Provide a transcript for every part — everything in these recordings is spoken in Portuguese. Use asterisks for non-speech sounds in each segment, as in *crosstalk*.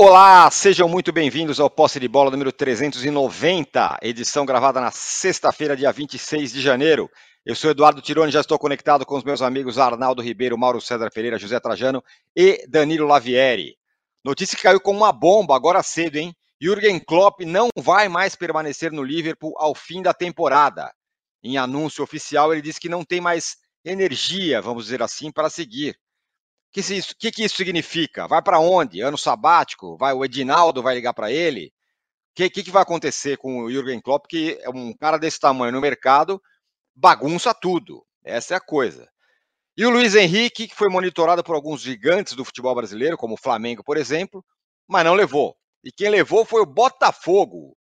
Olá, sejam muito bem-vindos ao Posse de Bola número 390, edição gravada na sexta-feira, dia 26 de janeiro. Eu sou Eduardo Tironi, já estou conectado com os meus amigos Arnaldo Ribeiro, Mauro César Pereira, José Trajano e Danilo Lavieri. Notícia que caiu como uma bomba agora cedo, hein? Jürgen Klopp não vai mais permanecer no Liverpool ao fim da temporada. Em anúncio oficial, ele disse que não tem mais energia, vamos dizer assim, para seguir. Que, isso, que, que isso significa? Vai para onde? Ano sabático? Vai o Edinaldo vai ligar para ele? O que, que, que, vai acontecer com o Jürgen Klopp, que é um cara desse tamanho no mercado, bagunça tudo. Essa é a coisa. E o Luiz Henrique, que foi monitorado por alguns gigantes do futebol brasileiro, como o Flamengo, por exemplo, mas não levou. E quem levou foi o Botafogo.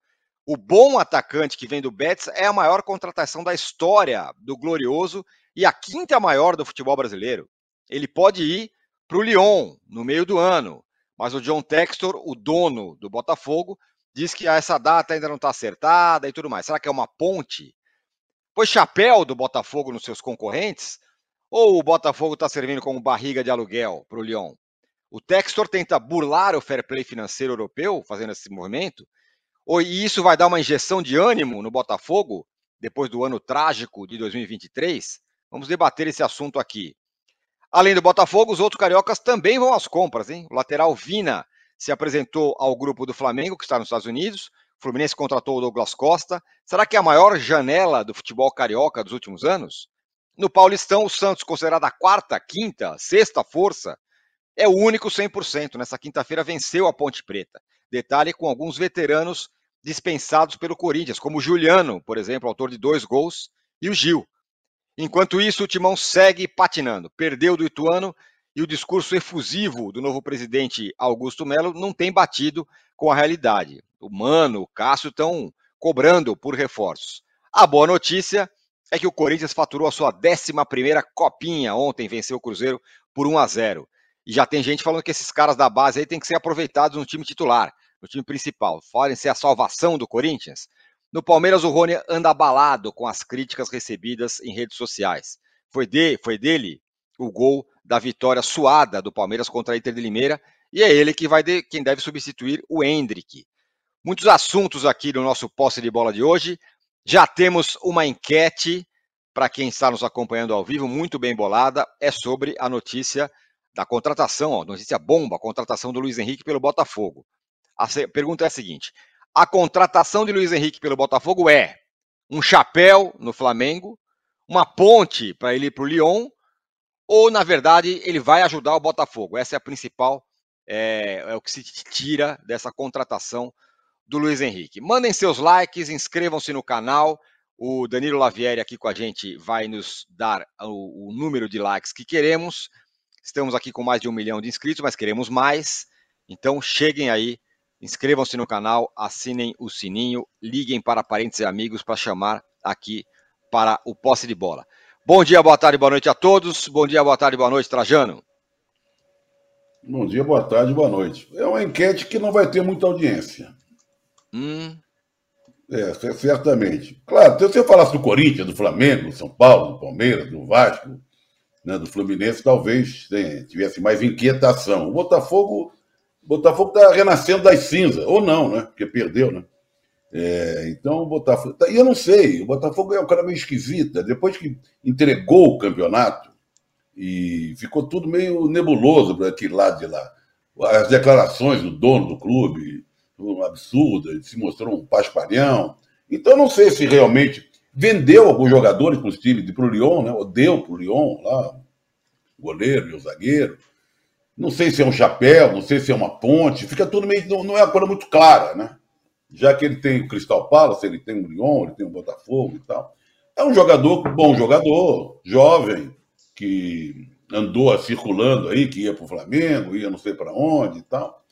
O bom atacante que vem do Betis é a maior contratação da história do Glorioso e a quinta maior do futebol brasileiro. Ele pode ir para o Lyon no meio do ano. Mas o John Textor, o dono do Botafogo, diz que essa data ainda não está acertada e tudo mais. Será que é uma ponte? Foi chapéu do Botafogo nos seus concorrentes? Ou o Botafogo está servindo como barriga de aluguel para o Lyon? O Textor tenta burlar o fair play financeiro europeu fazendo esse movimento? Ou isso vai dar uma injeção de ânimo no Botafogo depois do ano trágico de 2023? Vamos debater esse assunto aqui. Além do Botafogo, os outros cariocas também vão às compras, hein? O lateral Vina se apresentou ao grupo do Flamengo, que está nos Estados Unidos. O Fluminense contratou o Douglas Costa. Será que é a maior janela do futebol carioca dos últimos anos? No Paulistão, o Santos, considerado a quarta, quinta, sexta força, é o único 100%. Nessa quinta-feira venceu a Ponte Preta. Detalhe com alguns veteranos dispensados pelo Corinthians, como o Juliano, por exemplo, autor de dois gols, e o Gil. Enquanto isso, o Timão segue patinando. Perdeu do Ituano e o discurso efusivo do novo presidente Augusto Melo não tem batido com a realidade. O Mano, o Cássio estão cobrando por reforços. A boa notícia é que o Corinthians faturou a sua 11 copinha ontem, venceu o Cruzeiro por 1 a 0. E já tem gente falando que esses caras da base aí têm que ser aproveitados no time titular, no time principal. Falem ser a salvação do Corinthians. No Palmeiras, o Rony anda abalado com as críticas recebidas em redes sociais. Foi, de, foi dele o gol da vitória suada do Palmeiras contra a Inter de Limeira e é ele que vai de, quem deve substituir o Hendrick. Muitos assuntos aqui no nosso posse de bola de hoje. Já temos uma enquete para quem está nos acompanhando ao vivo, muito bem bolada, é sobre a notícia da contratação, ó, notícia bomba, a contratação do Luiz Henrique pelo Botafogo. A pergunta é a seguinte: a contratação de Luiz Henrique pelo Botafogo é um chapéu no Flamengo, uma ponte para ele ir para o Lyon, ou, na verdade, ele vai ajudar o Botafogo? Essa é a principal, é, é o que se tira dessa contratação do Luiz Henrique. Mandem seus likes, inscrevam-se no canal. O Danilo Lavieri aqui com a gente vai nos dar o, o, número de likes que queremos. Estamos aqui com mais de um milhão de inscritos, mas queremos mais. Então cheguem aí Inscrevam-se no canal, assinem o sininho, liguem para parentes e amigos para chamar aqui para o posse de bola. Bom dia, boa tarde, boa noite a todos. Bom dia, boa tarde, boa noite, Trajano. Bom dia, boa tarde, boa noite. É uma enquete que não vai ter muita audiência. Hum. É, certamente. Claro, se você falasse do Corinthians, do Flamengo, do São Paulo, do Palmeiras, do Vasco, né, do Fluminense, talvez tivesse mais inquietação. O Botafogo Botafogo está renascendo das cinzas, ou não, né? Porque perdeu, né? É, então o Botafogo. Tá, e eu não sei, o Botafogo é um cara meio esquisita. Depois que entregou o campeonato e ficou tudo meio nebuloso para lado de lá. As declarações do dono do clube, absurdas, se mostrou um paspalhão. Então eu não sei se realmente vendeu alguns jogadores para os times para o Lyon, né? Ou deu para o Lyon lá, o goleiro e o zagueiro. Não sei se é um chapéu, não sei se é uma ponte, fica tudo meio. Não, não é uma coisa muito clara, né? Já que ele tem o Cristal Palace, ele tem o Lyon, ele tem o Botafogo e tal. É um jogador, bom jogador, jovem, que andou circulando aí, que ia para o Flamengo, ia não sei para onde e tal,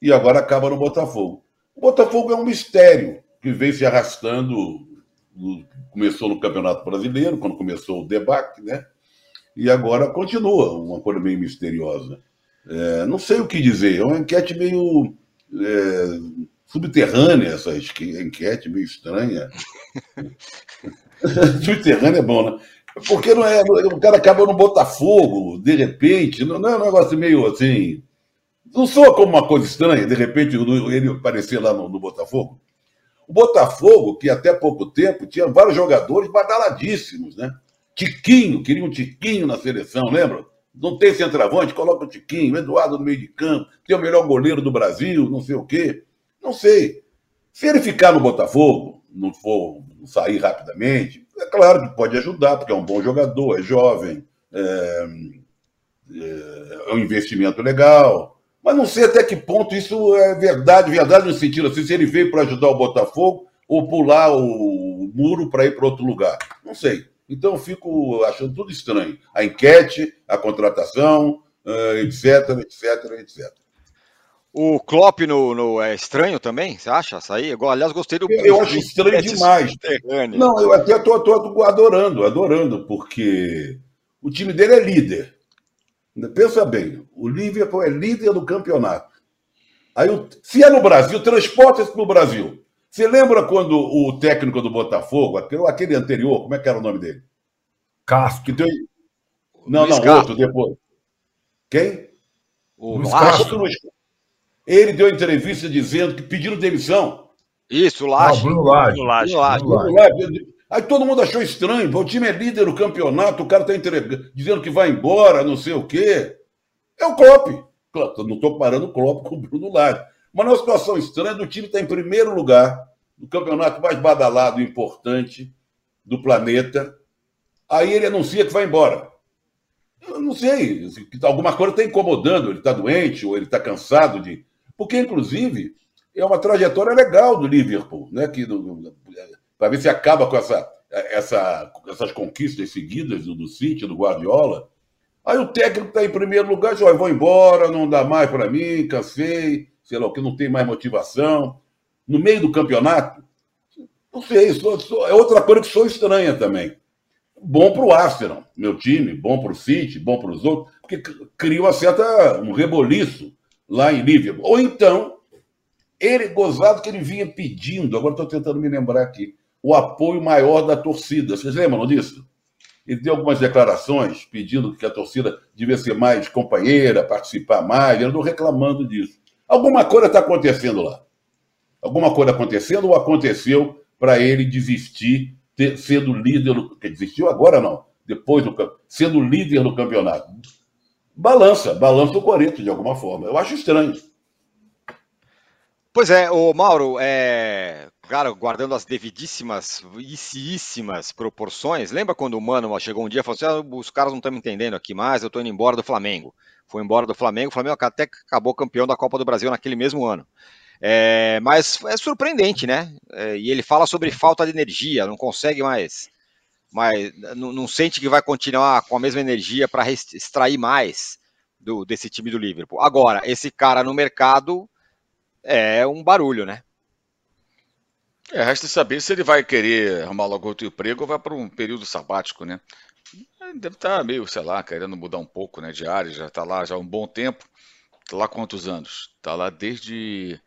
e agora acaba no Botafogo. O Botafogo é um mistério que vem se arrastando, começou no Campeonato Brasileiro, quando começou o debate, né? E agora continua, uma coisa meio misteriosa. É, não sei o que dizer, é uma enquete meio é, subterrânea, essa enquete meio estranha. *laughs* subterrânea é bom, né? Porque não é, o cara acaba no Botafogo, de repente, não, não é um negócio meio assim. Não soa como uma coisa estranha, de repente, ele aparecer lá no, no Botafogo? O Botafogo, que até pouco tempo tinha vários jogadores badaladíssimos, né? Tiquinho, queria um Tiquinho na seleção, lembra? Não tem centroavante, coloca o Tiquinho, Eduardo no meio de campo, tem o melhor goleiro do Brasil, não sei o quê. Não sei. Se ele ficar no Botafogo, não for sair rapidamente, é claro que pode ajudar, porque é um bom jogador, é jovem, é, é, é um investimento legal. Mas não sei até que ponto isso é verdade, verdade no sentido assim, se ele veio para ajudar o Botafogo ou pular o muro para ir para outro lugar. Não sei. Então eu fico achando tudo estranho. A enquete, a contratação, etc, etc, etc. O Klopp no, no, é estranho também, você acha? Sair? Aliás, gostei do. Eu acho estranho demais. Não, eu até estou adorando, adorando, porque o time dele é líder. Pensa bem, o Liverpool é líder do campeonato. Aí, se é no Brasil, transporta isso para o Brasil. Você lembra quando o técnico do Botafogo, aquele anterior, como é que era o nome dele? Castro. Que deu... Não, Luiz não, Castro. outro depois. Quem? O Luiz Castro. Ele deu entrevista dizendo que pediram demissão. Isso, Laje. Bruno Laje. Bruno Laje. Bruno Laje. Aí todo mundo achou estranho. O time é líder do campeonato, o cara está entregando, dizendo que vai embora, não sei o quê. É o Klopp. Não estou parando o Klopp com o Bruno Laje. Mas uma situação estranha do time estar tá em primeiro lugar no campeonato mais badalado e importante do planeta. Aí ele anuncia que vai embora. Eu não sei, alguma coisa está incomodando, ele está doente ou ele está cansado de. Porque, inclusive, é uma trajetória legal do Liverpool, né? Que, para ver se acaba com essa, essa, essas conquistas seguidas do, do City, do Guardiola. Aí o técnico está em primeiro lugar, diz: vou embora, não dá mais para mim, cansei sei lá o que, não tem mais motivação. No meio do campeonato, não sei, sou, sou, é outra coisa que sou estranha também. Bom para o Arsenal, meu time, bom para o City, bom para os outros, porque cria uma certa, um reboliço lá em Liverpool. Ou então, ele, gozado que ele vinha pedindo, agora estou tentando me lembrar aqui, o apoio maior da torcida. Vocês lembram disso? Ele deu algumas declarações pedindo que a torcida devia ser mais companheira, participar mais, ele andou reclamando disso. Alguma coisa está acontecendo lá. Alguma coisa acontecendo ou aconteceu para ele desistir, ter, sendo líder. Do, que desistiu agora não, depois do sendo líder do campeonato. Balança, balança o Corinthians de alguma forma. Eu acho estranho. Pois é, o Mauro, é, cara, guardando as devidíssimas, icíssimas proporções, lembra quando o Mano chegou um dia e falou assim: ah, os caras não estão me entendendo aqui mais, eu estou indo embora do Flamengo foi embora do Flamengo. O Flamengo até acabou campeão da Copa do Brasil naquele mesmo ano. É, mas é surpreendente, né? É, e ele fala sobre falta de energia, não consegue mais, mais não, não sente que vai continuar com a mesma energia para extrair mais do, desse time do Liverpool. Agora, esse cara no mercado é um barulho, né? É, resta saber se ele vai querer arrumar logo outro emprego ou vai para um período sabático, né? Deve estar tá meio, sei lá, querendo mudar um pouco né, de área, já está lá já há um bom tempo. Está lá quantos anos? Está lá desde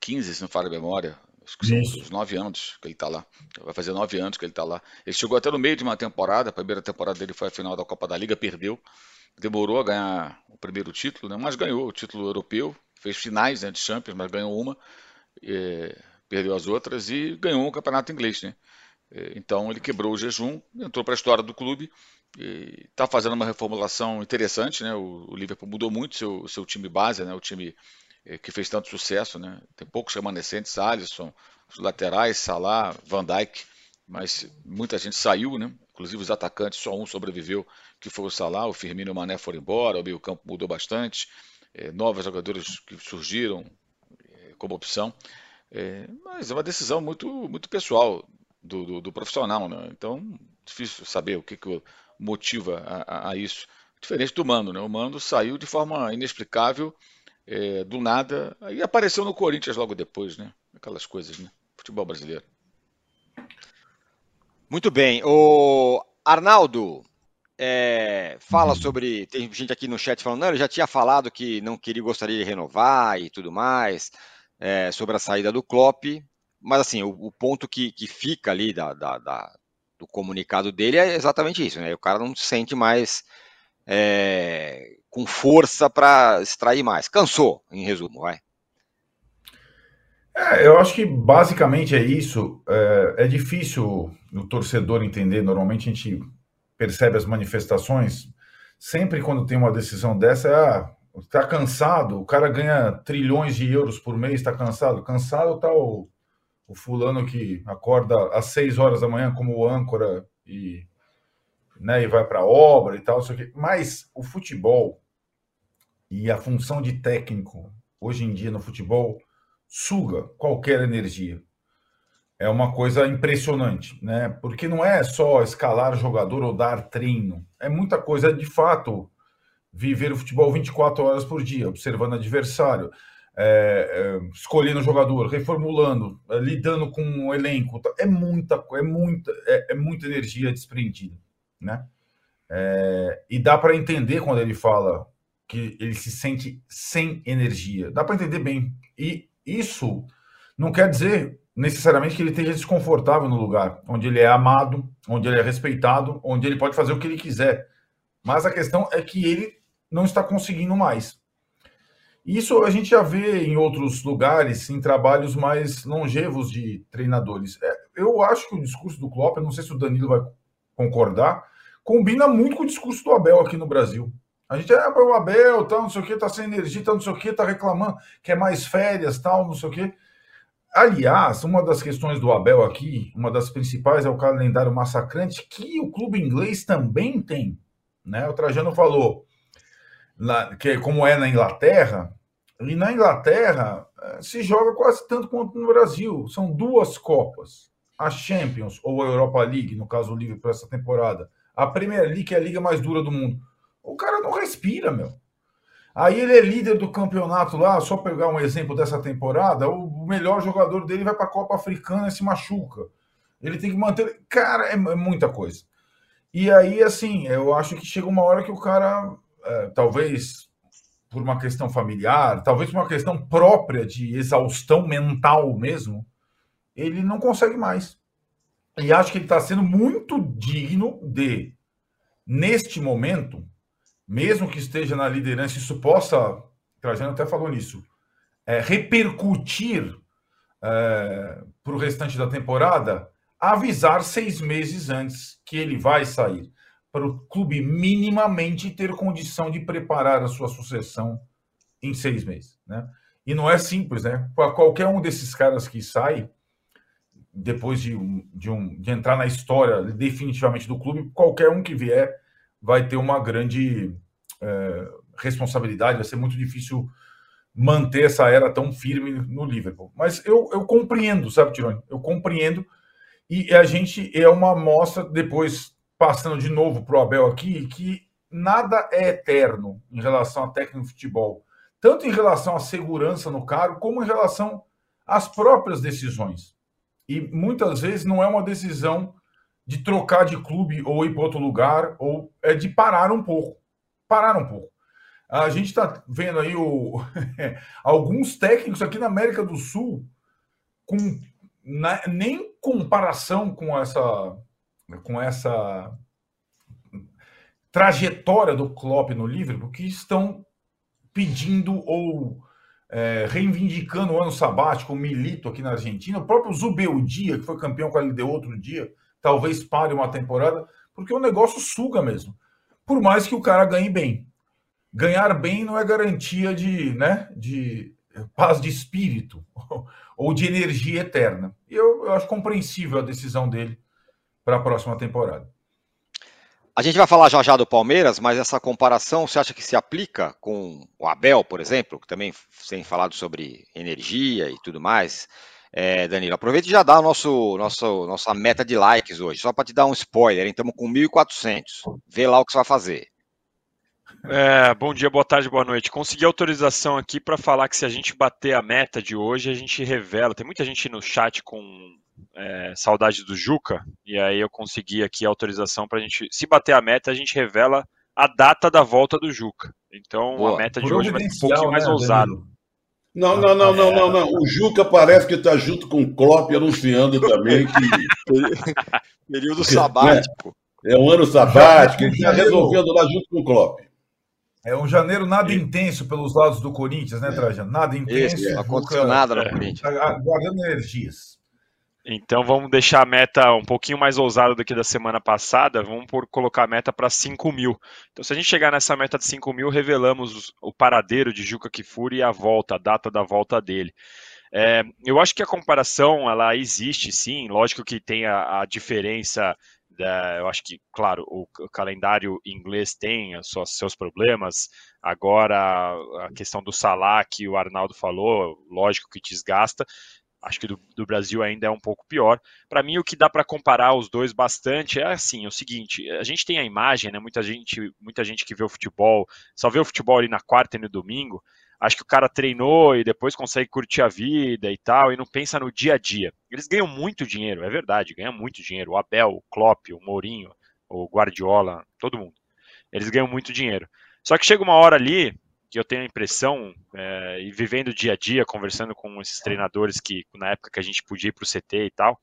15, se não falha a memória. Acho que são uns 9 anos que ele está lá. Vai fazer 9 anos que ele está lá. Ele chegou até no meio de uma temporada, a primeira temporada dele foi a final da Copa da Liga, perdeu. Demorou a ganhar o primeiro título, né? mas ganhou o título europeu. Fez finais né, de Champions, mas ganhou uma. E, perdeu as outras e ganhou o campeonato inglês. Né? Então ele quebrou o jejum, entrou para a história do clube está fazendo uma reformulação interessante, né? O, o, Liverpool mudou muito seu, seu time base, né? O time eh, que fez tanto sucesso, né? Tem poucos remanescentes, Alisson, os laterais, Salah, Van Dijk, mas muita gente saiu, né? Inclusive os atacantes, só um sobreviveu, que foi o Salah, o Firmino e o Mané foram embora, o meio-campo mudou bastante, eh, novos jogadores que surgiram eh, como opção, mas é uma decisão muito, muito pessoal do, do, do profissional, né? Então, difícil saber o que, que motiva a, a, isso. Diferente do Mano, né? O Mano saiu de forma inexplicável, é, do nada, e apareceu no Corinthians logo depois, né? Aquelas coisas, né? Futebol brasileiro. Muito bem. O Arnaldo é, fala sobre. Tem gente aqui no chat falando, não, ele já tinha falado que não queria, gostaria de renovar e tudo mais, é, sobre a saída do Klopp. Mas assim, o, o ponto que, que fica ali da, da, da, do comunicado dele é exatamente isso, né? O cara não se sente mais é, com força para extrair mais. Cansou, em resumo, vai. É, eu acho que basicamente é isso. É, é difícil o torcedor entender. Normalmente a gente percebe as manifestações. Sempre quando tem uma decisão dessa, é, ah, tá cansado, o cara ganha trilhões de euros por mês, está cansado. Cansado tá o, o fulano que acorda às seis horas da manhã como âncora e, né, e vai para obra e tal, isso aqui. Mas o futebol e a função de técnico hoje em dia no futebol suga qualquer energia. É uma coisa impressionante, né? Porque não é só escalar jogador ou dar treino. É muita coisa, de fato, viver o futebol 24 horas por dia, observando adversário, é, é, escolhendo jogador, reformulando, é, lidando com o elenco. É muita, é muita, é, é muita energia desprendida, né? É, e dá para entender quando ele fala que ele se sente sem energia. Dá para entender bem. E isso não quer dizer necessariamente que ele esteja desconfortável no lugar onde ele é amado, onde ele é respeitado, onde ele pode fazer o que ele quiser. Mas a questão é que ele não está conseguindo mais. Isso a gente já vê em outros lugares, em trabalhos mais longevos de treinadores. É, eu acho que o discurso do Klopp, eu não sei se o Danilo vai concordar, combina muito com o discurso do Abel aqui no Brasil. A gente, é o Abel, tal, não sei o que, tá sem energia, tal, não sei o que, tá reclamando, quer mais férias, tal, não sei o que. Aliás, uma das questões do Abel aqui, uma das principais é o calendário massacrante, que o clube inglês também tem. Né? O Trajano falou na, que como é na Inglaterra, e na Inglaterra eh, se joga quase tanto quanto no Brasil. São duas Copas. A Champions ou a Europa League, no caso o Liverpool essa temporada. A Premier League, que é a liga mais dura do mundo. O cara não respira, meu. Aí ele é líder do campeonato lá, só pegar um exemplo dessa temporada, o melhor jogador dele vai para a Copa Africana e se machuca. Ele tem que manter. Cara, é, é, muita coisa. E aí, assim, eu acho que chega uma hora que o cara, talvez por uma questão familiar, talvez por uma questão própria de exaustão mental mesmo, ele não consegue mais. E acho que ele está sendo muito digno de, neste momento, mesmo que esteja na liderança, isso possa, Trajano até falou nisso, é, repercutir é, para o restante da temporada, avisar seis meses antes que ele vai sair, para o clube minimamente ter condição de preparar a sua sucessão em seis meses. Né? E não é simples, né? Para qualquer um desses caras que sai, depois de, de, um, de entrar na história definitivamente do clube, qualquer um que vier vai ter uma grande é, responsabilidade, vai ser muito difícil manter essa era tão firme no Liverpool. Mas eu, eu compreendo, sabe, Tironi? Eu compreendo. E a gente é uma amostra, depois passando de novo para o Abel aqui, que nada é eterno em relação à técnica de futebol, tanto em relação à segurança no cargo, como em relação às próprias decisões. E muitas vezes não é uma decisão de trocar de clube ou ir para outro lugar, ou é de parar um pouco. Parar um pouco. A gente está vendo aí o, *laughs* alguns técnicos aqui na América do Sul com na, nem comparação com essa com essa trajetória do Klopp no Liverpool que estão pedindo ou é, reivindicando o ano sabático, o Milito aqui na Argentina, o próprio Zubeldia, que foi campeão com a LD outro dia, talvez pare uma temporada, porque o negócio suga mesmo. Por mais que o cara ganhe bem. Ganhar bem não é garantia de, né, de paz de espírito *laughs* ou de energia eterna. E eu, eu acho compreensível a decisão dele para a próxima temporada. A gente vai falar já já do Palmeiras, mas essa comparação você acha que se aplica com o Abel, por exemplo, que também tem falado sobre energia e tudo mais? É, Danilo, aproveita e já dá o nosso, nosso, nossa meta de likes hoje, só para te dar um spoiler, estamos com 1.400. Vê lá o que você vai fazer. É, bom dia, boa tarde, boa noite. Consegui autorização aqui para falar que se a gente bater a meta de hoje, a gente revela. Tem muita gente no chat com é, saudade do Juca, e aí eu consegui aqui a autorização para a gente. Se bater a meta, a gente revela a data da volta do Juca. Então Boa. a meta de hoje vai ser um pouquinho mais né, ousado. Não, não, não, não, não, não. O Juca parece que está junto com o Klopp anunciando também que. *laughs* Período sabático. É, é um ano sabático, ele está resolvendo lá junto com o Klopp. É um janeiro nada intenso pelos lados do Corinthians, né, Trajano? Nada intenso. Isso, não aconteceu nada no Corinthians. Tá guardando energias. Então vamos deixar a meta um pouquinho mais ousada do que da semana passada. Vamos por, colocar a meta para 5 mil. Então, se a gente chegar nessa meta de 5 mil, revelamos o paradeiro de Juca Kifuri e a volta, a data da volta dele. É, eu acho que a comparação ela existe, sim. Lógico que tem a, a diferença. Da, eu acho que, claro, o, calendário inglês tem seus problemas. Agora, a questão do Salah, que o Arnaldo falou, lógico que desgasta acho que do, do, Brasil ainda é um pouco pior. Para mim, o que dá para comparar os dois bastante é assim: é o seguinte, a gente tem a imagem, né? Muita gente, muita gente que vê o futebol, só vê o futebol ali na quarta e no domingo. Acho que o cara treinou e depois consegue curtir a vida e tal, e não pensa no dia a dia. Eles ganham muito dinheiro, é verdade, ganham muito dinheiro. O Abel, o Klopp, o Mourinho, o Guardiola, todo mundo. Eles ganham muito dinheiro. Só que chega uma hora ali que eu tenho a impressão, é, e vivendo dia a dia, conversando com esses treinadores que na época que a gente podia ir para o CT e tal,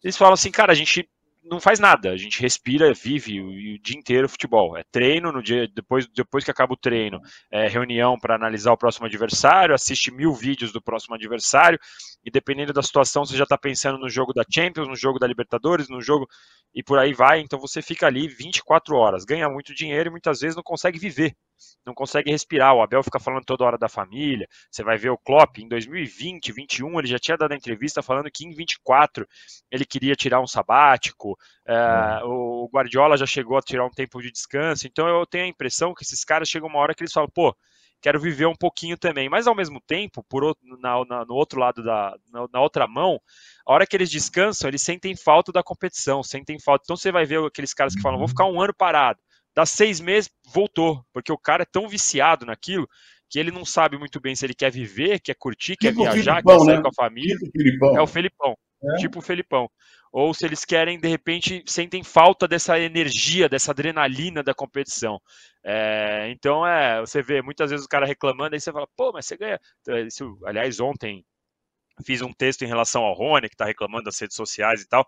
eles falam assim, cara, a gente não faz nada, a gente respira, vive o, o dia inteiro futebol. É treino no dia, depois, depois que acaba o treino, é reunião para analisar o próximo adversário, assiste mil vídeos do próximo adversário, e dependendo da situação, você já está pensando no jogo da Champions, no jogo da Libertadores, no jogo e por aí vai. Então você fica ali 24 horas, ganha muito dinheiro e muitas vezes não consegue viver, não consegue respirar. O Abel fica falando toda hora da família. Você vai ver o Klopp em 2020, 21, ele já tinha dado a entrevista falando que em 24 ele queria tirar um sabático. É, uhum. o Guardiola já chegou a tirar um tempo de descanso. Então eu tenho a impressão que esses caras chegam uma hora que eles falam, pô quero viver um pouquinho também. Mas ao mesmo tempo, por outro, na, na, no outro lado da na, na, outra mão, a hora que eles descansam, eles sentem falta da competição, sentem falta. Então você vai ver aqueles caras que falam, vou ficar um ano parado. Dá seis meses, voltou, porque o cara é tão viciado naquilo que ele não sabe muito bem se ele quer viver, quer curtir, tipo quer viajar, Filipão, quer sair né? com a família. Tipo é o Felipão. É? Tipo o Felipão ou se eles querem, de repente, sentem falta dessa energia, dessa adrenalina da competição. É, então, é, você vê muitas vezes o cara reclamando, aí você fala, pô, mas você ganha. Isso, aliás, ontem fiz um texto em relação ao Rony, que está reclamando das redes sociais e tal.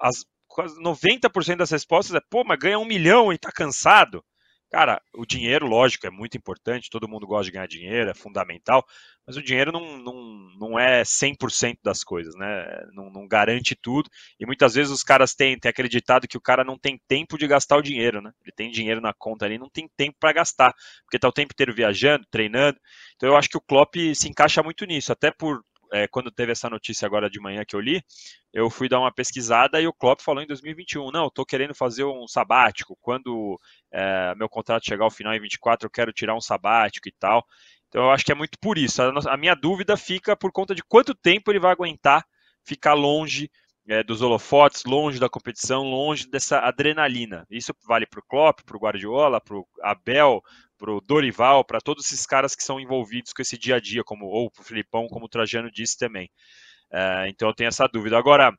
As, 90% das respostas é, pô, mas ganha um milhão e está cansado. Cara, o dinheiro, lógico, é muito importante, todo mundo gosta de ganhar dinheiro, é fundamental, mas o dinheiro não, não, não é 100% das coisas, né? Não, não, garante tudo, e muitas vezes os caras têm, têm acreditado que o cara não tem tempo de gastar o dinheiro, né? Ele tem dinheiro na conta ali, não tem tempo para gastar, porque tá o tempo inteiro viajando, treinando. Então eu acho que o Klopp se encaixa muito nisso, até por é, quando teve essa notícia agora de manhã que eu li, eu fui dar uma pesquisada e o Klopp falou em 2021, não, estou querendo fazer um sabático, quando é, meu contrato chegar ao final em 24, eu quero tirar um sabático e tal. Então eu acho que é muito por isso. A, a minha dúvida fica por conta de quanto tempo ele vai aguentar ficar longe é, dos holofotes, longe da competição, longe dessa adrenalina. Isso vale para o Klopp, para o Guardiola, para o Abel, para o Dorival, para todos esses caras que são envolvidos com esse dia a dia, como ou para o Filipão, como o Trajano disse também. É, então eu tenho essa dúvida. Agora,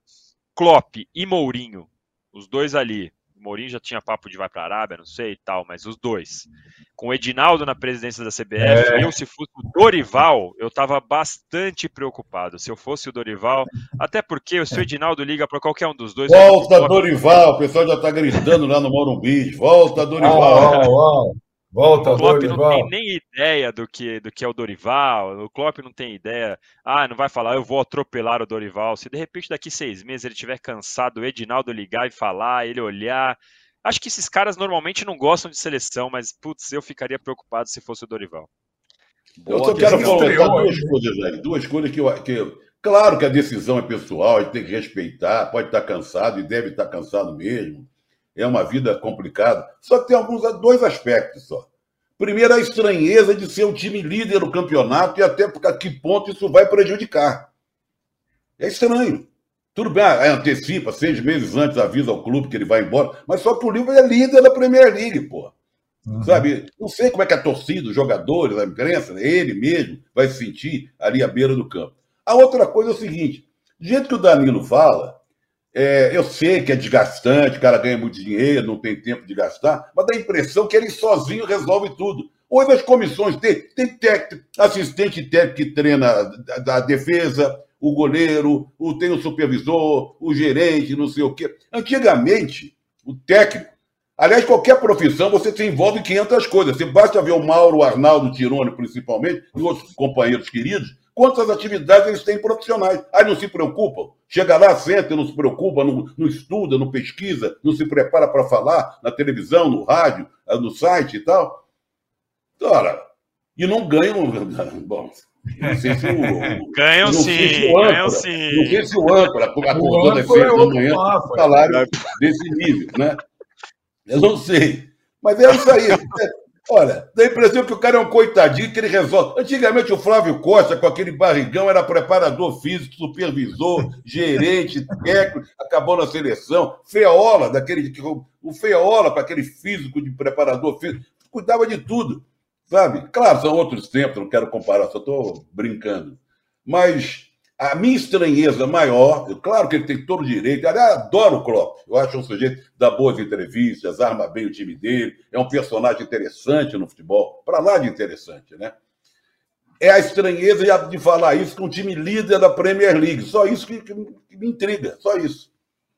Klopp e Mourinho, os dois ali, o Mourinho já tinha papo de vai para a Arábia, não sei e tal, mas os dois. Com o Edinaldo na presidência da CBF, é. eu, se fosse o Dorival, eu estava bastante preocupado. Se eu fosse o Dorival, até porque se o Edinaldo liga para qualquer um dos dois. Volta, Dorival! O pessoal já está gritando lá no Morumbi. Volta, Dorival! Oh, oh, oh. Volta, o Klopp Dorival. não tem nem ideia do que, do que é o Dorival. O Klopp não tem ideia. Ah, não vai falar, eu vou atropelar o Dorival. Se de repente daqui seis meses ele estiver cansado, o Edinaldo ligar e falar, ele olhar. Acho que esses caras normalmente não gostam de seleção, mas putz, eu ficaria preocupado se fosse o Dorival. Boa, eu só quero colocar duas coisas aí. Duas coisas que eu, que Claro que a decisão é pessoal, a gente tem que respeitar, pode estar cansado e deve estar cansado mesmo é uma vida complicada. Só que tem alguns dois aspectos só. Primeiro, a estranheza de ser o time líder do campeonato e até a que ponto isso vai prejudicar. É estranho. Tudo bem, antecipa, seis meses antes avisa ao clube que ele vai embora, mas só que o Liverpool é líder da Premier League, pô. Uhum. Sabe? Não sei como é que a torcida, os jogadores, a imprensa, ele mesmo vai se sentir ali à beira do campo. A outra coisa é o seguinte: do jeito que o Danilo fala, é, eu sei que é desgastante, o cara ganha muito dinheiro, não tem tempo de gastar, mas dá a impressão que ele sozinho resolve tudo. Hoje as comissões tem, tem técnico, assistente técnico que treina da, defesa, o goleiro, o, tem o supervisor, o gerente, não sei o quê. Antigamente, o técnico, Aliás, qualquer profissão você se envolve em 500 coisas. Você basta ver o Mauro, o Arnaldo, Tirone, principalmente, e outros companheiros queridos, quantas atividades eles têm profissionais. Aí não se preocupam. Chega lá, senta, não se preocupa, não, não estuda, não pesquisa, não se prepara para falar na televisão, no rádio, no site e tal. Ora, e não ganham. *laughs* Bom, não sei se o. *laughs* Ganham sim, se ganham sim. Não sei se o âncora acordou às seis da manhã salário desse nível, né? Eu não sei. Mas é isso aí. *laughs* Olha, dá a impressão que o cara é um coitadinho que ele resolve. Antigamente o Flávio Costa, com aquele barrigão, era preparador físico, supervisor, *laughs* gerente, técnico, acabou na seleção. Feola, daquele. O Feola, com aquele físico de preparador físico, cuidava de tudo. Sabe? Claro, são outros tempos, não quero comparar, só estou brincando. Mas a minha estranheza maior, claro que ele tem todo o direito, eu adoro o Klopp, eu acho um sujeito dá boas entrevistas, arma bem o time dele, é um personagem interessante no futebol, para lá de interessante, né? É a estranheza de falar isso com o time líder da Premier League, só isso que me intriga, só isso.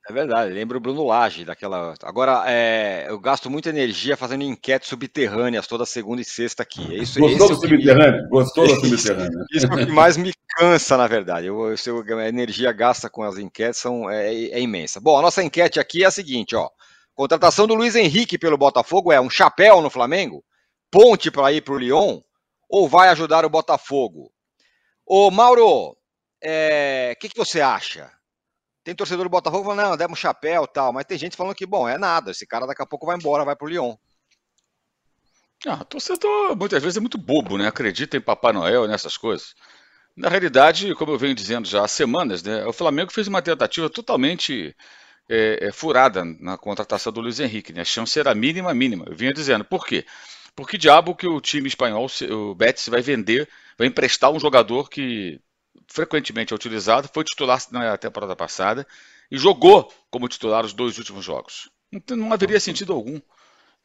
É verdade, lembro o Bruno Lage daquela. Agora, é, eu gasto muita energia fazendo enquetes subterrâneas toda segunda e sexta aqui. É isso, Gostou do subterrâneo? Me... Gostou do *laughs* subterrâneo? Isso, é o que mais me cansa, na verdade. Eu, eu, a energia gasta com as enquetes são, é, é, imensa. Bom, a nossa enquete aqui é a seguinte: ó. Contratação do Luiz Henrique pelo Botafogo é um chapéu no Flamengo? Ponte para ir para o Lyon? Ou vai ajudar o Botafogo? Ô, Mauro, o é, que, que você acha? Tem torcedor do Botafogo falando, não, demos um chapéu tal, mas tem gente falando que, bom, é nada, esse cara daqui a pouco vai embora, vai pro Lyon. Ah, torcedor muitas vezes é muito bobo, né? Acredita em Papai Noel nessas coisas. Na realidade, como eu venho dizendo já há semanas, né, o Flamengo fez uma tentativa totalmente é, é, furada na contratação do Luiz Henrique. Né? A chance era mínima, mínima. Eu vinha dizendo. Por quê? Porque diabo que o time espanhol, o Betis, vai vender, vai emprestar um jogador que frequentemente é utilizado, foi titular na temporada passada e jogou como titular os dois últimos jogos. Então não haveria sentido algum.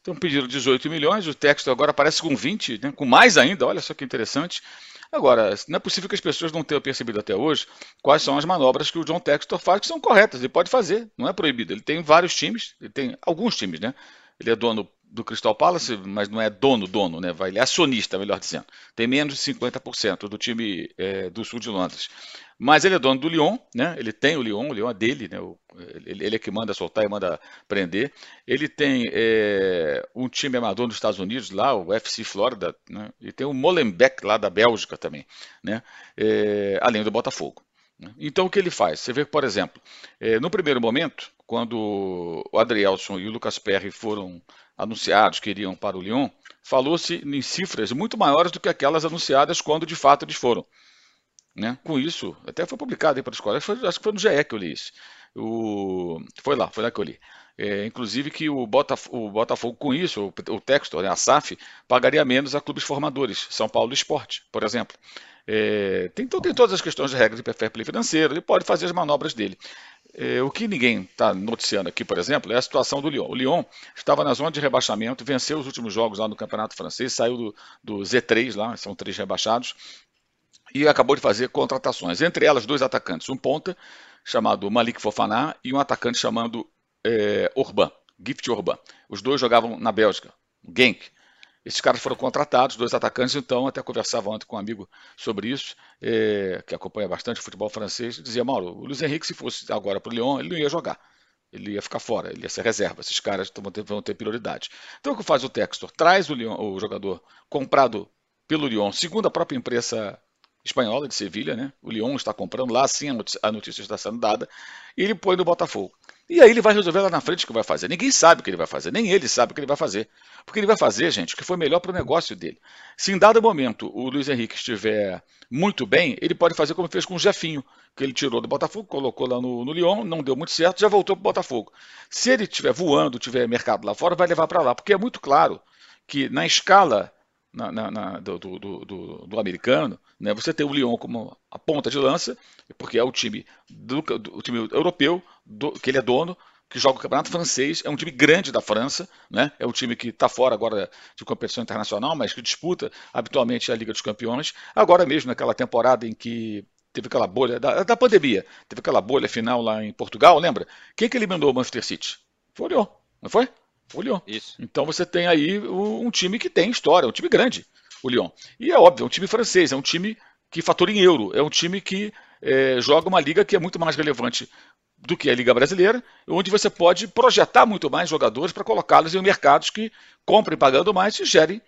Então pediram 18 milhões, o texto agora aparece com 20, né, com mais ainda, olha só que interessante. Agora, não é possível que as pessoas não tenham percebido até hoje quais são as manobras que o John Textor faz, que são corretas, ele pode fazer, não é proibido. Ele tem vários times, ele tem alguns times, né? Ele é dono do Crystal Palace, mas não é dono, dono, né? Ele é acionista, melhor dizendo. Tem menos de 50% do time é, do sul de Londres. Mas ele é dono do Lyon, né? Ele tem o Lyon, o Lyon é dele, né? ele, ele, é que manda soltar e manda prender. Ele tem é, um time amador nos Estados Unidos, lá, o FC Florida, né? E tem o Molenbeek lá da Bélgica também, né? É, além do Botafogo. Né? Então o que ele faz? Você vê que, por exemplo, é, no primeiro momento, quando o Adrielson e o Lucas Perry foram anunciados que iriam para o Lyon, falou-se em cifras muito maiores do que aquelas anunciadas quando de fato eles foram. Né? Com isso, até foi publicado aí para os colegas, acho que foi no GE que eu li isso. O, foi lá, foi lá que eu li. É, inclusive que o Botafogo, o Botafogo, com isso, o, o texto, né, a SAF, pagaria menos a clubes formadores, São Paulo Esporte, por exemplo. É, tem, então, tem todas as questões de regras de fair play financeiro, ele pode fazer as manobras dele. É, o que ninguém está noticiando aqui, por exemplo, é a situação do Lyon. O Lyon estava na zona de rebaixamento, venceu os últimos jogos lá no Campeonato Francês, saiu do, do Z3 lá, são três rebaixados, e acabou de fazer contratações. Entre elas, dois atacantes, um ponta chamado Malik Fofaná e um atacante chamado é, Orban, Gift Orban. Os dois jogavam na Bélgica, Genk. Esses caras foram contratados, dois atacantes, então, até conversava ontem com um amigo sobre isso, é, que acompanha bastante o futebol francês, dizia, Mauro, o Luiz Henrique, se fosse agora para o Lyon, ele não ia jogar. Ele ia ficar fora, ele ia ser reserva. Esses caras vão ter, vão ter prioridade. Então, o que faz o Textor? Traz o, Lyon, o jogador comprado pelo Lyon, segundo a própria imprensa espanhola de Sevilha, né? O Lyon está comprando lá, sim, a notícia está sendo dada, e ele põe no Botafogo. E aí ele vai resolver lá na frente o que vai fazer. Ninguém sabe o que ele vai fazer, nem ele sabe o que ele vai fazer. Porque ele vai fazer, gente, o que foi melhor para o negócio dele. Se em dado momento o Luiz Henrique estiver muito bem, ele pode fazer como fez com o Jefinho, que ele tirou do Botafogo, colocou lá no, no Lyon, não deu muito certo, já voltou para o Botafogo. Se ele estiver voando, tiver mercado lá fora, vai levar para lá, porque é muito claro que na escala na, na, na, do, do, do, do, americano, né? você tem o Lyon como a ponta de lança, porque é o time, do, do time europeu, que ele é dono, que joga o campeonato francês, é um time grande da França, né? é um time que está fora agora de competição internacional, mas que disputa habitualmente a Liga dos Campeões. Agora mesmo, naquela temporada em que teve aquela bolha da, da pandemia, teve aquela bolha final lá em Portugal, lembra? Quem que eliminou o Manchester City? Foi o Lyon, não foi? O Lyon. Isso. Então você tem aí um time que tem história, um time grande, o Lyon. E é óbvio, é um time francês, é um time que fatura em euro, é um time que é, joga uma liga que é muito mais relevante do que a Liga Brasileira, onde você pode projetar muito mais jogadores para colocá-los em mercados que comprem pagando mais e gerem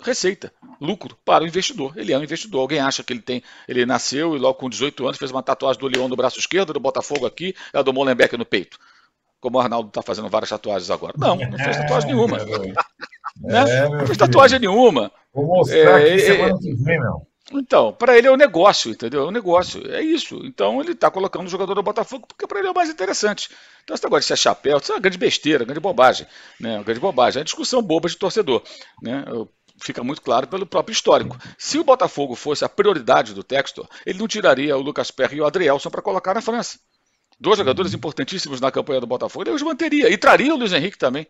receita, lucro para o investidor. Ele é um investidor. Alguém acha que ele tem, ele nasceu e logo com 18 anos fez uma tatuagem do Leão no braço esquerdo, do Botafogo aqui, a do Molenbeek no peito. Como o Arnaldo está fazendo várias tatuagens agora. Não, não fez *laughs* tatuagem nenhuma. *laughs* né? Não fez tatuagem nenhuma. Vou mostrar é, aqui é, semana que vem, meu. Então, para ele é um negócio, entendeu? É um negócio, é isso. Então ele está colocando o jogador do Botafogo porque para ele é o mais interessante. Então esse negócio de ser chapéu, isso é uma grande besteira, uma grande bobagem, né? Uma grande bobagem, é uma discussão boba de torcedor, né? Fica muito claro pelo próprio histórico. Se o Botafogo fosse a prioridade do Textor, ele não tiraria o Lucas Perry e o Adrielson para colocar na França. Dois jogadores importantíssimos na campanha do Botafogo, ele os manteria. E traria o Luiz Henrique também.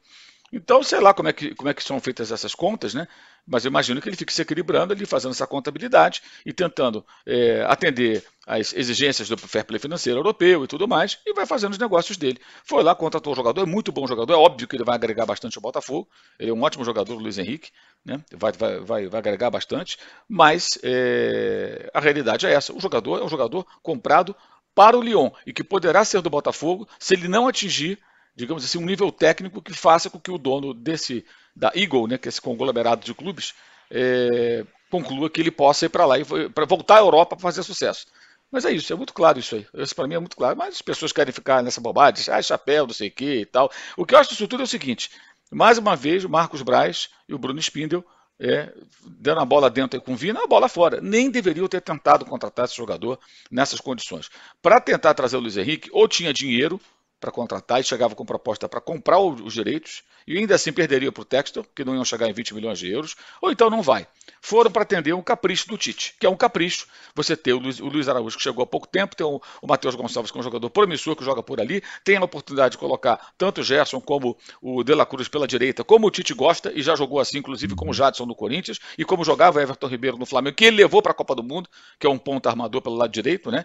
Então, sei lá como é que, como é que são feitas essas contas, né? Mas eu imagino que ele fique se equilibrando ali, fazendo essa contabilidade e tentando é, atender às exigências do fair play financeiro europeu e tudo mais, e vai fazendo os negócios dele. Foi lá, contratou o jogador, é muito bom jogador, é óbvio que ele vai agregar bastante ao Botafogo, ele é um ótimo jogador, o Luiz Henrique, né? vai, vai, vai, vai agregar bastante, mas é, a realidade é essa: o jogador é um jogador comprado para o Lyon e que poderá ser do Botafogo se ele não atingir digamos assim, um nível técnico que faça com que o dono desse, da Eagle, né, que é esse conglomerado de clubes, é, conclua que ele possa ir para lá e para voltar à Europa para fazer sucesso. Mas é isso, é muito claro isso aí. Isso para mim é muito claro. Mas as pessoas querem ficar nessa bobagem, ah, chapéu, não sei o que e tal. O que eu acho disso tudo é o seguinte: mais uma vez, o Marcos Braz e o Bruno Spindel é, dando a bola dentro com o Vina, a bola fora. Nem deveriam ter tentado contratar esse jogador nessas condições. Para tentar trazer o Luiz Henrique, ou tinha dinheiro, para contratar e chegava com proposta para comprar os direitos e ainda assim perderia para o Textor, que não iam chegar em 20 milhões de euros, ou então não vai. Foram para atender um capricho do Tite, que é um capricho. Você ter o Luiz, o Luiz Araújo, que chegou há pouco tempo, tem o, o Matheus Gonçalves, que é um jogador promissor, que joga por ali, tem a oportunidade de colocar tanto o Gerson como o De La Cruz pela direita, como o Tite gosta, e já jogou assim, inclusive, com o Jadson no Corinthians, e como jogava Everton Ribeiro no Flamengo, que ele levou para a Copa do Mundo, que é um ponto armador pelo lado direito, né?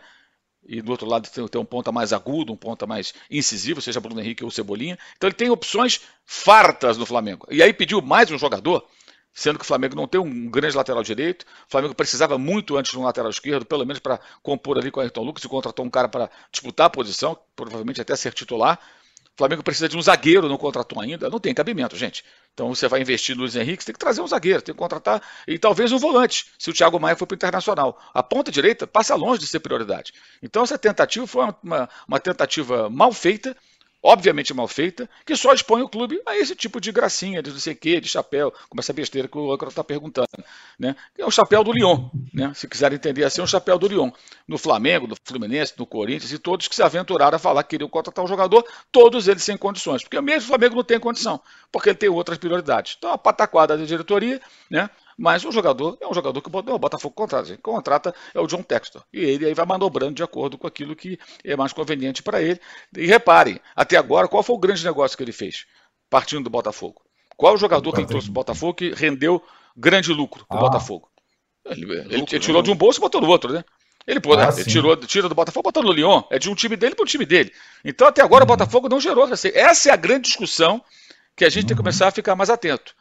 E do outro lado tem, um ponta mais agudo, um ponta mais incisivo, seja Bruno Henrique ou Cebolinha. Então ele tem opções fartas no Flamengo. E aí pediu mais um jogador, sendo que o Flamengo não tem um grande lateral direito. O Flamengo precisava muito antes de um lateral esquerdo, pelo menos para compor ali com o Ayrton Lucas e contratou um cara para disputar a posição, provavelmente até ser titular. Flamengo precisa de um zagueiro, não contratou ainda. Não tem cabimento, gente. Então você vai investir no Luiz Henrique, tem que trazer um zagueiro, tem que contratar e talvez um volante, se o Thiago Maia for para o Internacional. A ponta direita passa longe de ser prioridade. Então essa tentativa foi uma, uma tentativa mal feita, obviamente mal feita, que só expõe o clube a esse tipo de gracinha, de não sei o quê, de chapéu, como essa besteira que o Âncora está perguntando. Né? É o chapéu do Lyon, né? se quiser entender assim, é o chapéu do Lyon. No Flamengo, no Fluminense, no Corinthians e todos que se aventuraram a falar que queriam contratar um jogador, todos eles sem condições, porque mesmo o Flamengo não tem condição, porque ele tem outras prioridades. Então a pataquada da diretoria, né? Mas o jogador é um jogador que o Botafogo contrata. Quem contrata é o John Textor. E ele aí vai manobrando de acordo com aquilo que é mais conveniente para ele. E reparem, até agora, qual foi o grande negócio que ele fez, partindo do Botafogo? Qual o jogador que ele trouxe do Botafogo que rendeu grande lucro para o ah. Botafogo? Ele, ele, ele tirou de um bolso e botou no outro, né? Ele, pô, ah, né? ele tirou, tira do Botafogo, botou no Lyon. É de um time dele para o time dele. Então, até agora, uhum. o Botafogo não gerou receita. Essa é a grande discussão que a gente uhum. tem que uhum. começar a ficar mais atento.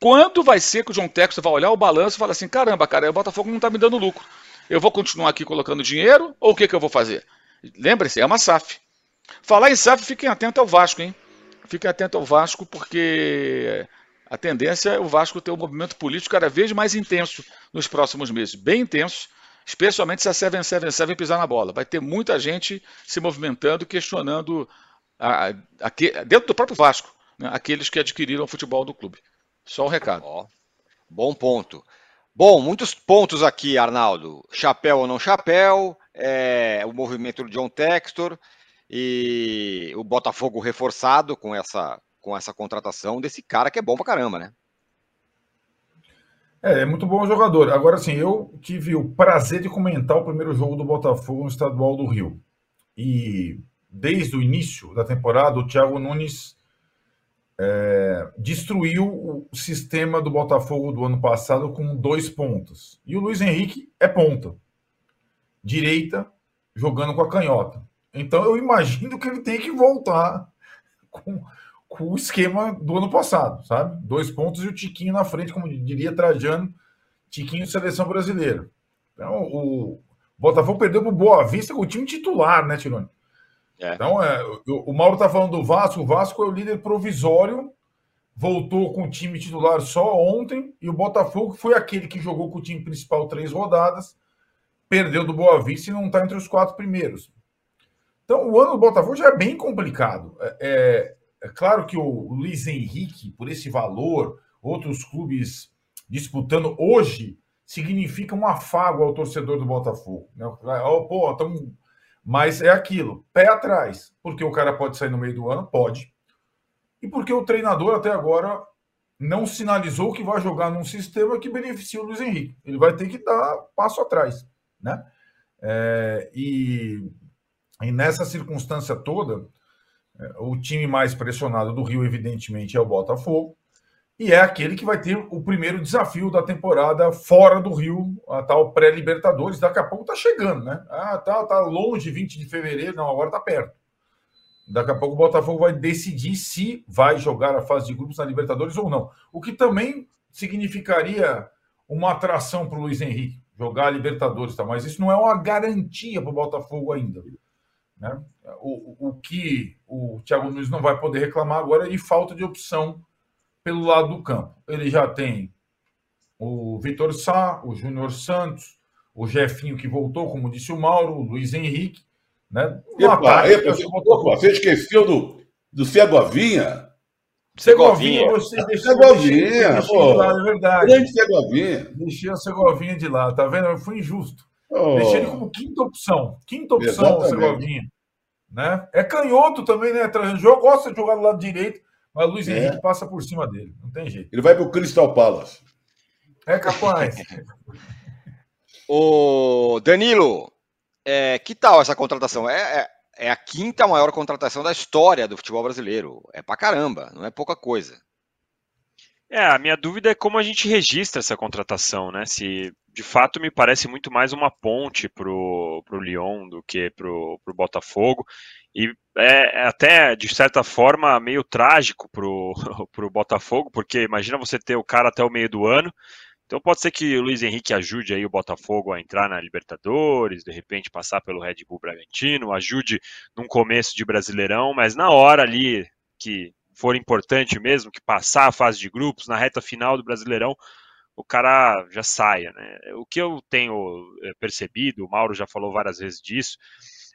Quando vai ser que o John Textor vai olhar o balanço e falar assim: caramba, cara, o Botafogo não está me dando lucro. Eu vou continuar aqui colocando dinheiro ou o que, que eu vou fazer? Lembre-se, é uma SAF. Falar em SAF, fiquem atentos ao Vasco, hein? Fiquem atentos ao Vasco, porque a tendência é o Vasco ter um movimento político cada vez mais intenso nos próximos meses. Bem intenso, especialmente se a 777 pisar na bola. Vai ter muita gente se movimentando, questionando a, a, a, dentro do próprio Vasco, né, aqueles que adquiriram o futebol do clube. Só um recado. Ó, bom ponto. Bom, muitos pontos aqui, Arnaldo. Chapéu ou não chapéu, é, o movimento do John Textor e o Botafogo reforçado com essa, com essa contratação desse cara que é bom pra caramba, né? É, é muito bom jogador. Agora, sim, eu tive o prazer de comentar o primeiro jogo do Botafogo no Estadual do Rio. E desde o início da temporada, o Thiago Nunes é, destruiu o sistema do Botafogo do ano passado com dois pontos. E o Luiz Henrique é ponta. Direita, jogando com a canhota. Então eu imagino que ele tem que voltar com com o esquema do ano passado, sabe? Dois pontos e o Tiquinho na frente, como diria Trajano, Tiquinho seleção brasileira. Então, o Botafogo perdeu para o Boa Vista com o time titular, né, Tirone? É. Então, é, o, Mauro está falando do Vasco. O Vasco é o líder provisório, voltou com o time titular só ontem, e o Botafogo foi aquele que jogou com o time principal três rodadas, perdeu do Boa Vista e não está entre os quatro primeiros. Então, o ano do Botafogo já é bem complicado. É, é, é claro que o Luiz Henrique, por esse valor, outros clubes disputando hoje, significa um afago ao torcedor do Botafogo. Né? Pô, tamo... Mas é aquilo, pé atrás, porque o cara pode sair no meio do ano, pode, e porque o treinador até agora não sinalizou que vai jogar num sistema que beneficia o Luiz Henrique. Ele vai ter que dar passo atrás, né? É, e, e nessa circunstância toda, é, o time mais pressionado do Rio, evidentemente, é o Botafogo e é aquele que vai ter o primeiro desafio da temporada fora do Rio, a tal pré-Libertadores. Daqui a pouco tá chegando, né? Ah, tá, tá longe, 20 de fevereiro, não, agora tá perto. Daqui a pouco o Botafogo vai decidir se vai jogar a fase de grupos na Libertadores ou não. O que também significaria uma atração para o Luiz Henrique jogar a Libertadores, tá? mas isso não é uma garantia para o Botafogo ainda. Né? O, o que o Thiago Nunes não vai poder reclamar agora é de falta de opção pelo lado do campo. Ele já tem o Vitor Sá, o Júnior Santos, o Jefinho que voltou, como disse o Mauro, o Luiz Henrique. Né? Epa, ataque, epa, você, opa, você esqueceu do, do Segovinha? Segovinha, você deixou, Segovinha, deixou de lado, é verdade. Grande Segovinha. Deixei a Segovinha de lado, tá vendo? Eu fui injusto. Oh. Deixei ele como quinta opção. Quinta opção, o Segovinha. Né? É canhoto também, né? Gosta de jogar do lado direito. Mas o Luiz é. Henrique passa por cima dele, não tem jeito. Ele vai para o Crystal Palace. É capaz. *laughs* o Danilo, é, que tal essa contratação? É, é, é, a quinta maior contratação da história do futebol brasileiro. É pra caramba, não é pouca coisa. É, a minha dúvida é como a gente registra essa contratação, né? Se de fato me parece muito mais uma ponte pro, pro Lyon do que pro, pro Botafogo. E é, é até, de certa forma, meio trágico pro, *laughs* pro Botafogo, porque imagina você ter o cara até o meio do ano. Então pode ser que o Luiz Henrique ajude aí o Botafogo a entrar na Libertadores, de repente passar pelo Red Bull Bragantino, ajude num começo de Brasileirão, mas na hora ali que for importante mesmo, que passar a fase de grupos, na reta final do Brasileirão, o cara já saia. Né? O que eu tenho eh, percebido, o Mauro já falou várias vezes disso,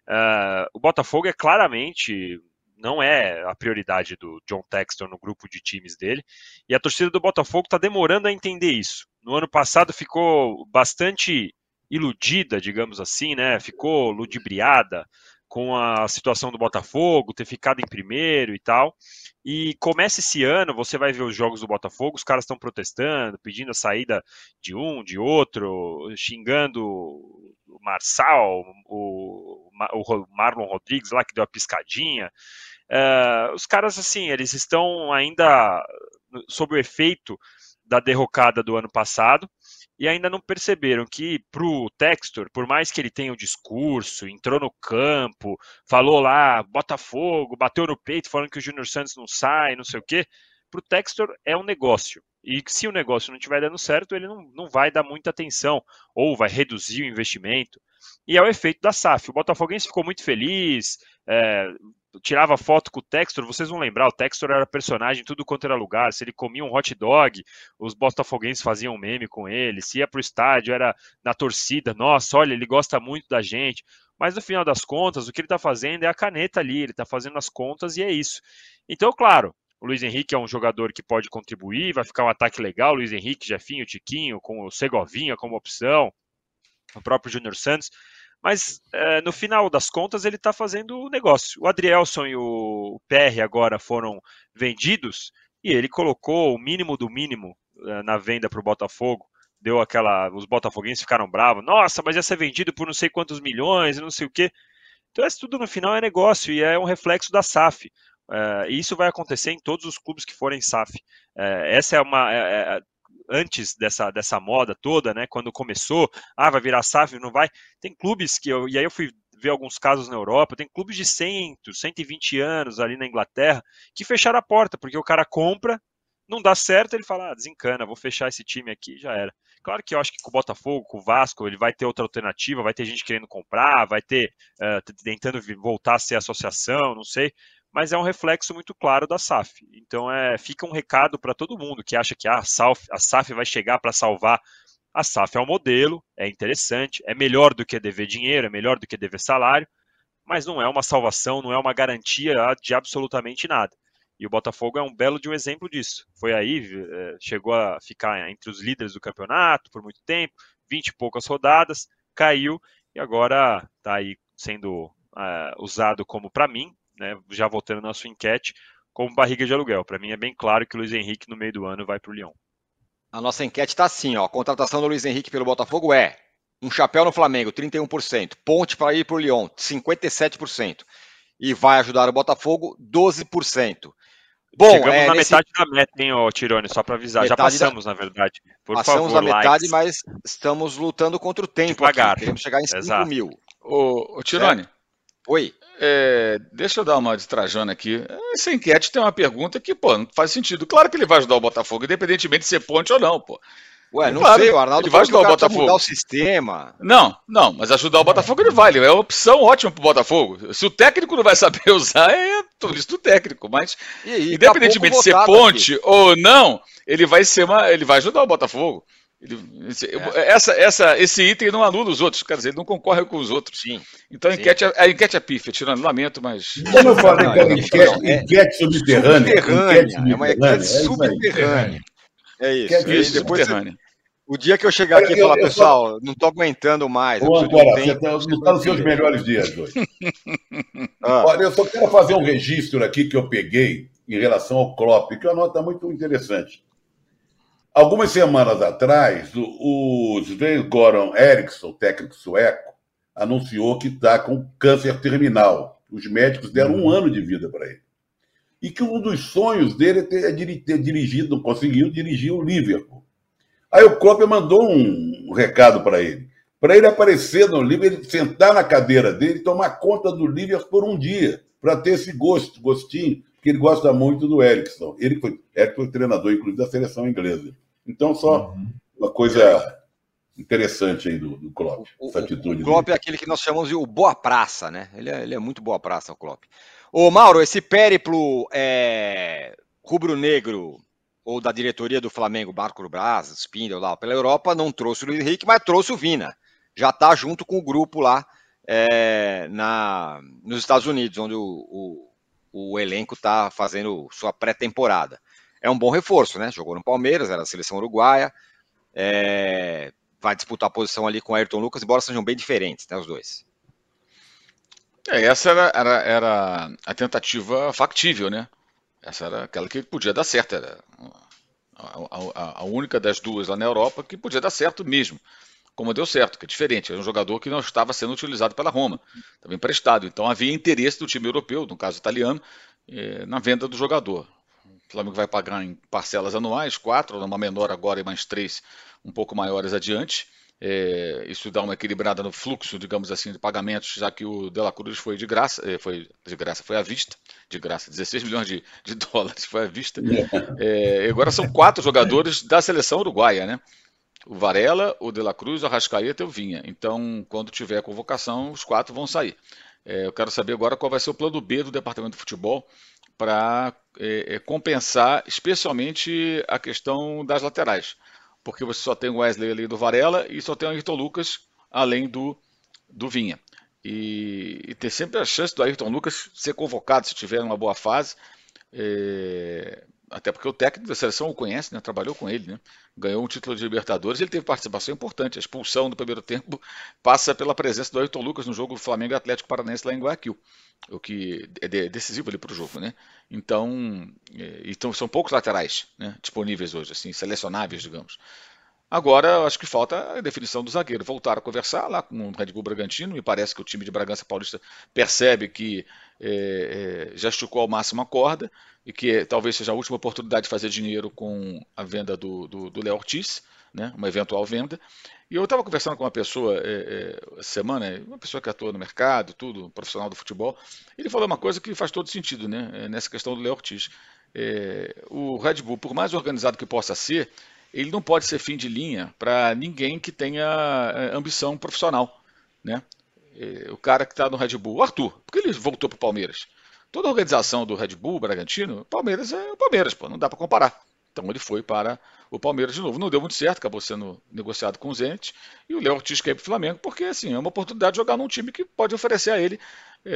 uh, o Botafogo é claramente não é a prioridade do John Textor no grupo de times dele, e a torcida do Botafogo está demorando a entender isso. No ano passado ficou bastante iludida, digamos assim, né? Ficou ludibriada com a situação do Botafogo, ter ficado em primeiro e tal. E começa esse ano, você vai ver os jogos do Botafogo, os caras estão protestando, pedindo a saída de um, de outro, xingando o Marçal, o, o Marlon Rodrigues lá que deu a piscadinha. Uh, os caras, assim, eles estão ainda sob o efeito da derrocada do ano passado e ainda não perceberam que para o Textor, por mais que ele tenha o discurso, entrou no campo, falou lá, Botafogo, bateu no peito falando que o Júnior Santos não sai, não sei o quê, para o Textor é um negócio. E se o negócio não estiver dando certo, ele não, não vai dar muita atenção, ou vai reduzir o investimento. E é o efeito da SAF. O Botafoguense ficou muito feliz, é, tirava foto com o Textor, vocês vão lembrar, o Textor era personagem tudo quanto era lugar, se ele comia um hot dog, os botafoguenses faziam meme com ele, se ia pro estádio, era na torcida, nossa, olha, ele gosta muito da gente, mas no final das contas, o que ele está fazendo é a caneta ali, ele está fazendo as contas e é isso. Então, claro, o Luiz Henrique é um jogador que pode contribuir, vai ficar um ataque legal, Luiz Henrique, Jefinho, Tiquinho, com o Segovinha como opção, o próprio Júnior Santos, mas é, no final das contas ele está fazendo o negócio. O Adrielson e o PR agora foram vendidos e ele colocou o mínimo do mínimo é, na venda para o Botafogo. Deu aquela. Os botafoguenses ficaram bravos. Nossa, mas ia ser vendido por não sei quantos milhões não sei o quê. Então, isso tudo no final é negócio e é um reflexo da SAF. É, e isso vai acontecer em todos os clubes que forem SAF. É, essa é uma. Antes dessa, dessa moda toda, né? Quando começou, ah, vai virar SAF, não vai. Tem clubes que eu, e aí eu fui vê alguns casos na Europa, tem clubes de 100, 120 anos ali na Inglaterra que fecharam a porta, porque o cara compra, não dá certo, ele fala, ah, desencana, vou fechar esse time aqui, já era. Claro que eu acho que com o Botafogo, com o Vasco, ele vai ter outra alternativa, vai ter gente querendo comprar, vai ter uh, tentando voltar a ser associação, não sei, mas é um reflexo muito claro da SAF. Então é, fica um recado para todo mundo que acha que ah, a, SAF, a SAF vai chegar para salvar. A SAF é um modelo, é interessante, é melhor do que dever dinheiro, é melhor do que dever salário, mas não é uma salvação, não é uma garantia de absolutamente nada. E o Botafogo é um belo de um exemplo disso. Foi aí, eh, chegou a ficar entre os líderes do campeonato por muito tempo, 20 e poucas rodadas, caiu e agora está aí sendo uh, usado como, para mim, né, já voltando na sua enquete, como barriga de aluguel. Para mim é bem claro que o Luiz Henrique no meio do ano vai para o Lyon. A nossa enquete está assim, ó. A contratação do Luiz Henrique pelo Botafogo é um chapéu no Flamengo, 31%, ponte para ir para o Lyon, 57%, e vai ajudar o Botafogo, 12%. Bom, Chegamos é, na nesse... metade da meta, hein, ô, Tirone, só para avisar. Metade Já passamos, da... na verdade. Por passamos favor, a metade, likes. mas estamos lutando contra o tempo. Devagar. Aqui. Queremos chegar em 5 mil. Ô, ô Tirone. Oi. É, deixa eu dar uma de Trajano aqui. Essa enquete tem uma pergunta que, pô, não faz sentido. Claro que ele vai ajudar o Botafogo, independentemente de ser ponte ou não, pô. Ué, não claro, sei, o Arnaldo ele vai ajudar o Botafogo. mudar o sistema. Não, não, mas ajudar o Botafogo ele vai, ele é uma opção ótima pro Botafogo. Se o técnico não vai saber *laughs* usar, é tudo isso do técnico, mas independentemente de ser ponte aqui. ou não, ele vai ser uma, ele vai ajudar o Botafogo. Ele, é. essa, essa, esse item não anula os outros, quer dizer, ele não concorre com os outros. Sim. Então a enquete, é, a enquete é pífia, tirando lamento, mas. Como eu falei que era enquete, é enquete subterrânea. subterrânea. É uma enquete subterrânea. É isso. É isso, depois subterrânea. O dia que eu chegar aqui e falar, pessoal, não estou aguentando mais. Ô, agora, você tá, não está nos seus melhores dias hoje. *laughs* ah. Olha, eu só quero fazer um registro aqui que eu peguei em relação ao Klopp, que é uma nota muito interessante. Algumas semanas atrás, o Sven Goran Eriksson, técnico sueco, anunciou que está com câncer terminal. Os médicos deram um ano de vida para ele. E que um dos sonhos dele é ter, é ter dirigido, conseguiu dirigir o Liverpool. Aí o Klopp mandou um recado para ele. Para ele aparecer no Liverpool, sentar na cadeira dele e tomar conta do Liverpool por um dia, para ter esse gosto, gostinho, porque ele gosta muito do Erickson. Ele foi, Erickson foi treinador, inclusive, da seleção inglesa. Então, só uhum. uma coisa interessante aí do, do Klopp, o, essa atitude. O Klopp dele. é aquele que nós chamamos de o boa praça, né? Ele é, ele é muito boa praça, o Klopp. Ô, Mauro, esse périplo é, rubro-negro ou da diretoria do Flamengo, Marco Braz, Spindle lá, pela Europa, não trouxe o Luiz Henrique, mas trouxe o Vina. Já está junto com o grupo lá é, na, nos Estados Unidos, onde o, o, o elenco está fazendo sua pré-temporada. É um bom reforço, né? Jogou no Palmeiras, era a seleção uruguaia. É, vai disputar a posição ali com Ayrton Lucas, embora sejam bem diferentes, né, os dois. É, essa era, era, era a tentativa factível, né? Essa era aquela que podia dar certo, era a, a, a, única das duas lá na Europa que podia dar certo mesmo, como deu certo, que é diferente, era um jogador que não estava sendo utilizado pela Roma, estava emprestado, então havia interesse do time europeu, no caso italiano, eh, na venda do jogador. O Flamengo vai pagar em parcelas anuais, quatro, uma menor agora e mais três um pouco maiores adiante, é, isso dá uma equilibrada no fluxo, digamos assim, de pagamentos, já que o De La Cruz foi de graça, é, foi de graça, foi à vista, de graça, 16 milhões de, de *laughs* dólares foi à vista. É, agora são quatro jogadores da seleção uruguaia, né? O Varela, o De La Cruz, o Arrascaeta e o Vinha. Então, quando tiver convocação, os quatro vão sair. É, eu quero saber agora qual vai ser o plano B do Departamento de Futebol para é, é, compensar, especialmente a questão das laterais porque você só tem o Wesley ali do Varela e só tem o Ayrton Lucas além do, do Vinha. E, e ter sempre a chance do Ayrton Lucas ser convocado se tiver uma boa fase. É, até porque o técnico da seleção o conhece, né? trabalhou com ele, né? ganhou um título de Libertadores, ele teve participação importante. A expulsão do primeiro tempo passa pela presença do Ayrton Lucas no jogo do Flamengo Atlético Paranaense lá em Guayaquil, o que é decisivo ali para o jogo. Né? Então, é, então, são poucos laterais né? disponíveis hoje, assim, selecionáveis, digamos. Agora, acho que falta a definição do zagueiro. Voltar a conversar lá com o Red Bull Bragantino. Me parece que o time de Bragança Paulista percebe que é, é, já esticou ao máximo a corda e que talvez seja a última oportunidade de fazer dinheiro com a venda do, do, do Léo Ortiz, né, uma eventual venda. E eu estava conversando com uma pessoa é, é, semana, uma pessoa que atua no mercado, tudo, profissional do futebol. Ele falou uma coisa que faz todo sentido, né? É, nessa questão do Léo Ortiz. É, o Red Bull, por mais organizado que possa ser, ele não pode ser fim de linha para ninguém que tenha é, ambição profissional, né? O cara que está no Red Bull, o Arthur, porque ele voltou para o Palmeiras. Toda a organização do Red Bull, Bragantino, Palmeiras é o Palmeiras, pô, não dá para comparar. Então ele foi para o Palmeiras de novo. Não deu muito certo, acabou sendo negociado com o Zenit. E o Léo Ortiz ir para o Flamengo, porque assim, é uma oportunidade de jogar num time que pode oferecer a ele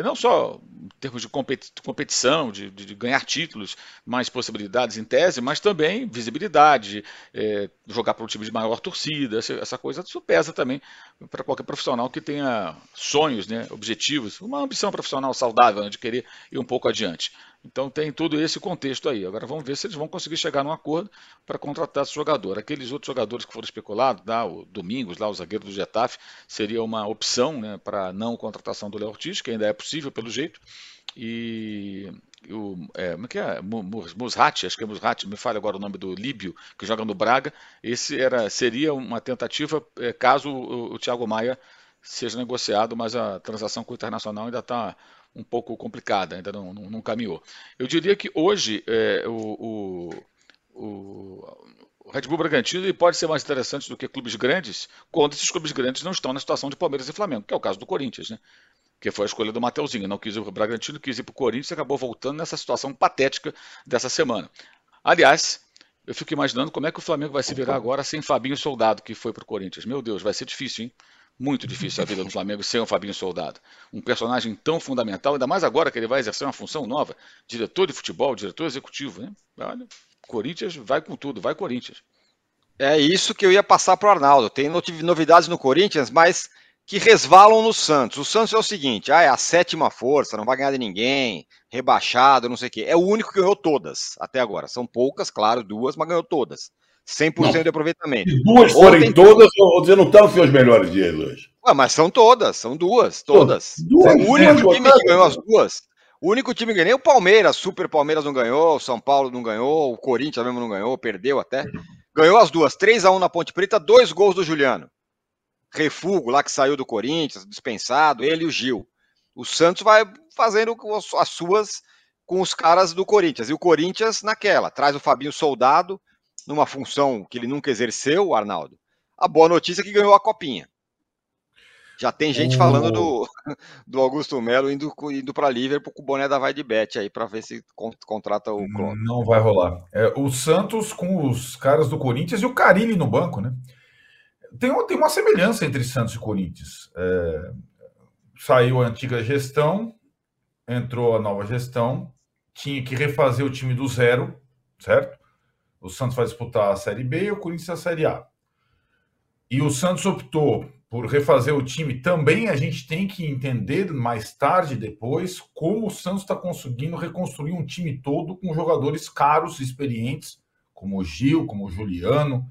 não só em termos de competição, de, de, ganhar títulos, mais possibilidades em tese, mas também visibilidade, é, jogar para um time de maior torcida, essa coisa isso pesa também para qualquer profissional que tenha sonhos, né, objetivos, uma ambição profissional saudável né, de querer ir um pouco adiante. Então tem todo esse contexto aí. Agora vamos ver se eles vão conseguir chegar num acordo para contratar esse jogador. Aqueles outros jogadores que foram especulados, lá, o Domingos, lá, o zagueiro do Getafe, seria uma opção né, para não contratação do Léo Ortiz, que ainda é possível pelo jeito. E o, é, como é que é? Musrati, acho que é Musrati, me fale agora o nome do Líbio, que joga no Braga. Esse era, seria uma tentativa é, caso o, o Thiago Maia seja negociado, mas a transação com o Internacional ainda está um pouco complicada, ainda não, não, não caminhou. Eu diria que hoje é, o, o, o, Red Bull Bragantino pode ser mais interessante do que clubes grandes, quando esses clubes grandes não estão na situação de Palmeiras e Flamengo, que é o caso do Corinthians, né? que foi a escolha do Mateuzinho. Não quis ir para o Bragantino, quis ir para o Corinthians e acabou voltando nessa situação patética dessa semana. Aliás, eu fico imaginando como é que o Flamengo vai se virar agora sem Fabinho Soldado, que foi para o Corinthians. Meu Deus, vai ser difícil, hein? Muito difícil a vida do Flamengo sem o Fabinho Soldado. Um personagem tão fundamental, ainda mais agora que ele vai exercer uma função nova, diretor de futebol, diretor executivo. Né? Olha, Corinthians vai com tudo, vai Corinthians. É isso que eu ia passar para o Arnaldo. Tem novidades no Corinthians, mas que resvalam no Santos. O Santos é o seguinte: ah, é a sétima força, não vai ganhar de ninguém, rebaixado, não sei o quê. É o único que ganhou todas até agora. São poucas, claro, duas, mas ganhou todas. 100% não. de aproveitamento. Se duas forem todas, você não está nos seus melhores dias hoje. Ué, mas são todas, são duas, todas. Duas, o único time que ganhou as duas. O único time que ganhou, o Palmeiras, Super Palmeiras não ganhou, o São Paulo não ganhou, o Corinthians mesmo não ganhou, perdeu até. Ganhou as duas, 3 a 1 na Ponte Preta, dois gols do Juliano. Refugo lá que saiu do Corinthians, dispensado, ele e o Gil. O Santos vai fazendo as suas com os caras do Corinthians. E o Corinthians naquela, traz o Fabinho Soldado, numa função que ele nunca exerceu, Arnaldo, a boa notícia é que ganhou a copinha. Já tem gente falando do, *laughs* do Augusto Melo indo, indo para Liverpool com o boné da Vai de Bet aí para ver se contrata o Klopp. Não vai rolar. É, o Santos com os caras do Corinthians e o Carilli no banco, né? Tem, tem uma semelhança entre Santos e Corinthians. É, saiu a antiga gestão, entrou a nova gestão, tinha que refazer o time do zero, certo? O Santos vai disputar a Série B e o Corinthians a Série A. E o Santos optou por refazer o time. Também a gente tem que entender mais tarde, depois, como o Santos está conseguindo reconstruir um time todo com jogadores caros, experientes, como o Gil, como o Juliano.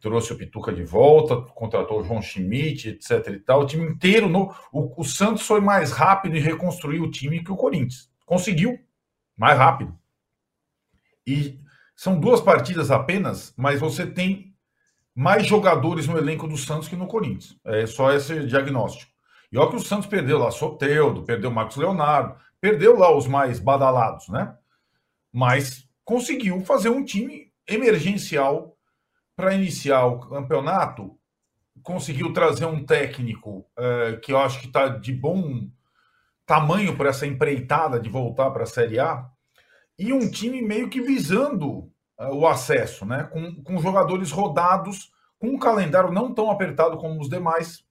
Trouxe o Pituca de volta, contratou o João Schmidt, etc. e tal. O time inteiro. No... O, o Santos foi mais rápido em reconstruir o time que o Corinthians. Conseguiu mais rápido. E são duas partidas apenas, mas você tem mais jogadores no elenco do Santos que no Corinthians. É só esse diagnóstico. E olha que o Santos perdeu lá Soteudo, perdeu Marcos Leonardo, perdeu lá os mais badalados, né? Mas conseguiu fazer um time emergencial para iniciar o campeonato. Conseguiu trazer um técnico é, que eu acho que está de bom tamanho para essa empreitada de voltar para a Série A e um time meio que visando uh, o acesso, né? Com, com jogadores rodados, com um calendário não tão apertado como os demais.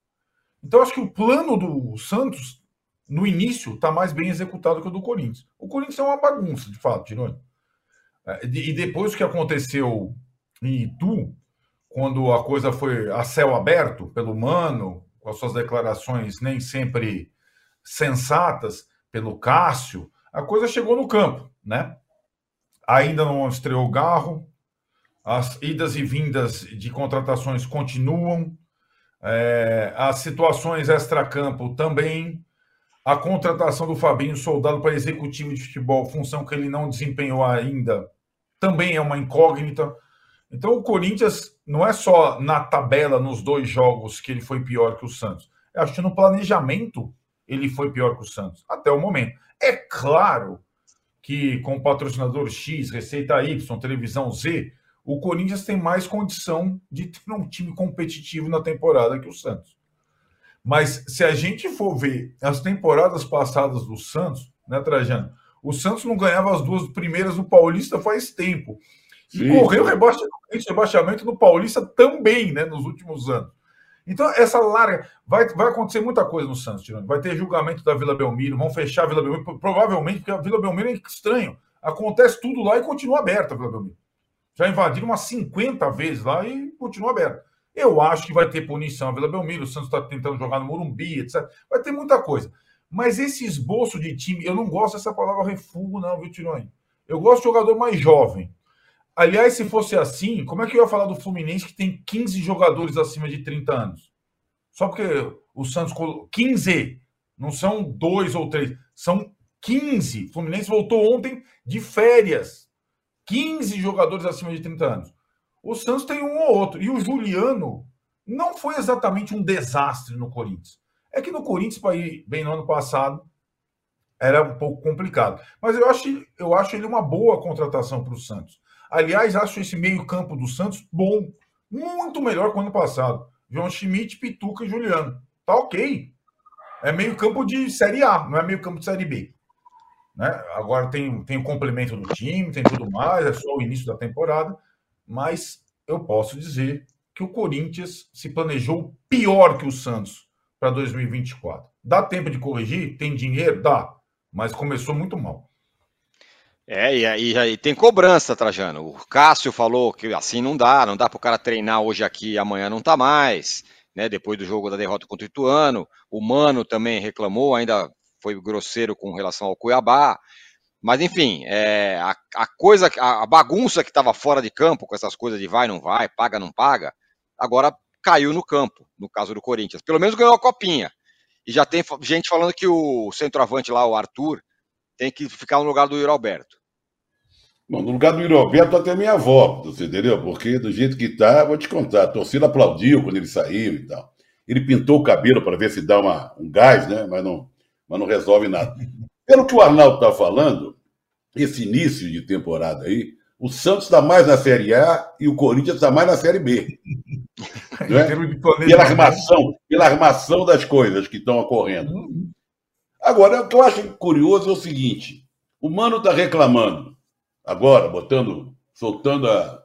Então, acho que o plano do Santos, no início, está mais bem executado que o do Corinthians. O Corinthians é uma bagunça, de fato, Tironi. Uh, e depois que aconteceu em Itu, quando a coisa foi a céu aberto pelo Mano, com as suas declarações nem sempre sensatas, pelo Cássio, a coisa chegou no campo né? Ainda não estreou o Garro, as idas e vindas de contratações continuam, é, as situações extracampo também, a contratação do Fabinho Soldado para executivo de futebol, função que ele não desempenhou ainda, também é uma incógnita. Então o Corinthians não é só na tabela nos dois jogos que ele foi pior que o Santos. Eu acho que no planejamento ele foi pior que o Santos, até o momento. É claro que com patrocinador X, receita Y, televisão Z, o Corinthians tem mais condição de ter um time competitivo na temporada que o Santos. Mas se a gente for ver as temporadas passadas do Santos, né, Trajano? O Santos não ganhava as duas primeiras do Paulista faz tempo. E Sim. correu rebaixamento, rebaixamento no Paulista também, né, nos últimos anos. Então, essa larga. Vai, vai acontecer muita coisa no Santos, Tirando. Vai ter julgamento da Vila Belmiro, vão fechar a Vila Belmiro, provavelmente, porque a Vila Belmiro é estranho. Acontece tudo lá e continua aberta a Vila Belmiro. Já invadiram umas 50 vezes lá e continua aberta. Eu acho que vai ter punição a Vila Belmiro, o Santos está tentando jogar no Morumbi, etc. Vai ter muita coisa. Mas esse esboço de time, eu não gosto dessa palavra refugo, não, viu, Tironi? Eu gosto de jogador mais jovem. Aliás, se fosse assim, como é que eu ia falar do Fluminense que tem 15 jogadores acima de 30 anos? Só porque o Santos colocou 15, não são dois ou três, são 15. O Fluminense voltou ontem de férias. 15 jogadores acima de 30 anos. O Santos tem um ou outro. E o Juliano não foi exatamente um desastre no Corinthians. É que no Corinthians, para ir bem no ano passado, era um pouco complicado. Mas eu acho, eu acho ele uma boa contratação para o Santos. Aliás, acho esse meio-campo do Santos bom, muito melhor que o ano passado. João Schmidt, Pituca e Juliano. Tá ok. É meio-campo de Série A, não é meio-campo de Série B. Né? Agora tem, tem o complemento do time, tem tudo mais, é só o início da temporada. Mas eu posso dizer que o Corinthians se planejou pior que o Santos para 2024. Dá tempo de corrigir? Tem dinheiro? Dá. Mas começou muito mal. É, e aí tem cobrança, Trajano. O Cássio falou que assim não dá, não dá para o cara treinar hoje aqui e amanhã não tá mais, né? Depois do jogo da derrota contra o Ituano. O Mano também reclamou, ainda foi grosseiro com relação ao Cuiabá. Mas enfim, é, a, a, coisa, a bagunça que estava fora de campo, com essas coisas de vai, não vai, paga, não paga, agora caiu no campo, no caso do Corinthians. Pelo menos ganhou a copinha. E já tem gente falando que o centroavante lá, o Arthur, tem que ficar no lugar do Yuri Alberto. Bom, no lugar do Yuri Alberto até minha avó, você entendeu? Porque do jeito que tá, vou te contar, a torcida aplaudiu quando ele saiu e tal. Ele pintou o cabelo para ver se dá uma, um gás, né? Mas não, mas não resolve nada. Pelo que o Arnaldo está falando, esse início de temporada aí, o Santos está mais na Série A e o Corinthians está mais na Série B. *laughs* né? Pela armação, pela armação das coisas que estão ocorrendo. Agora, o que eu acho curioso é o seguinte: o Mano está reclamando, agora, botando, soltando a,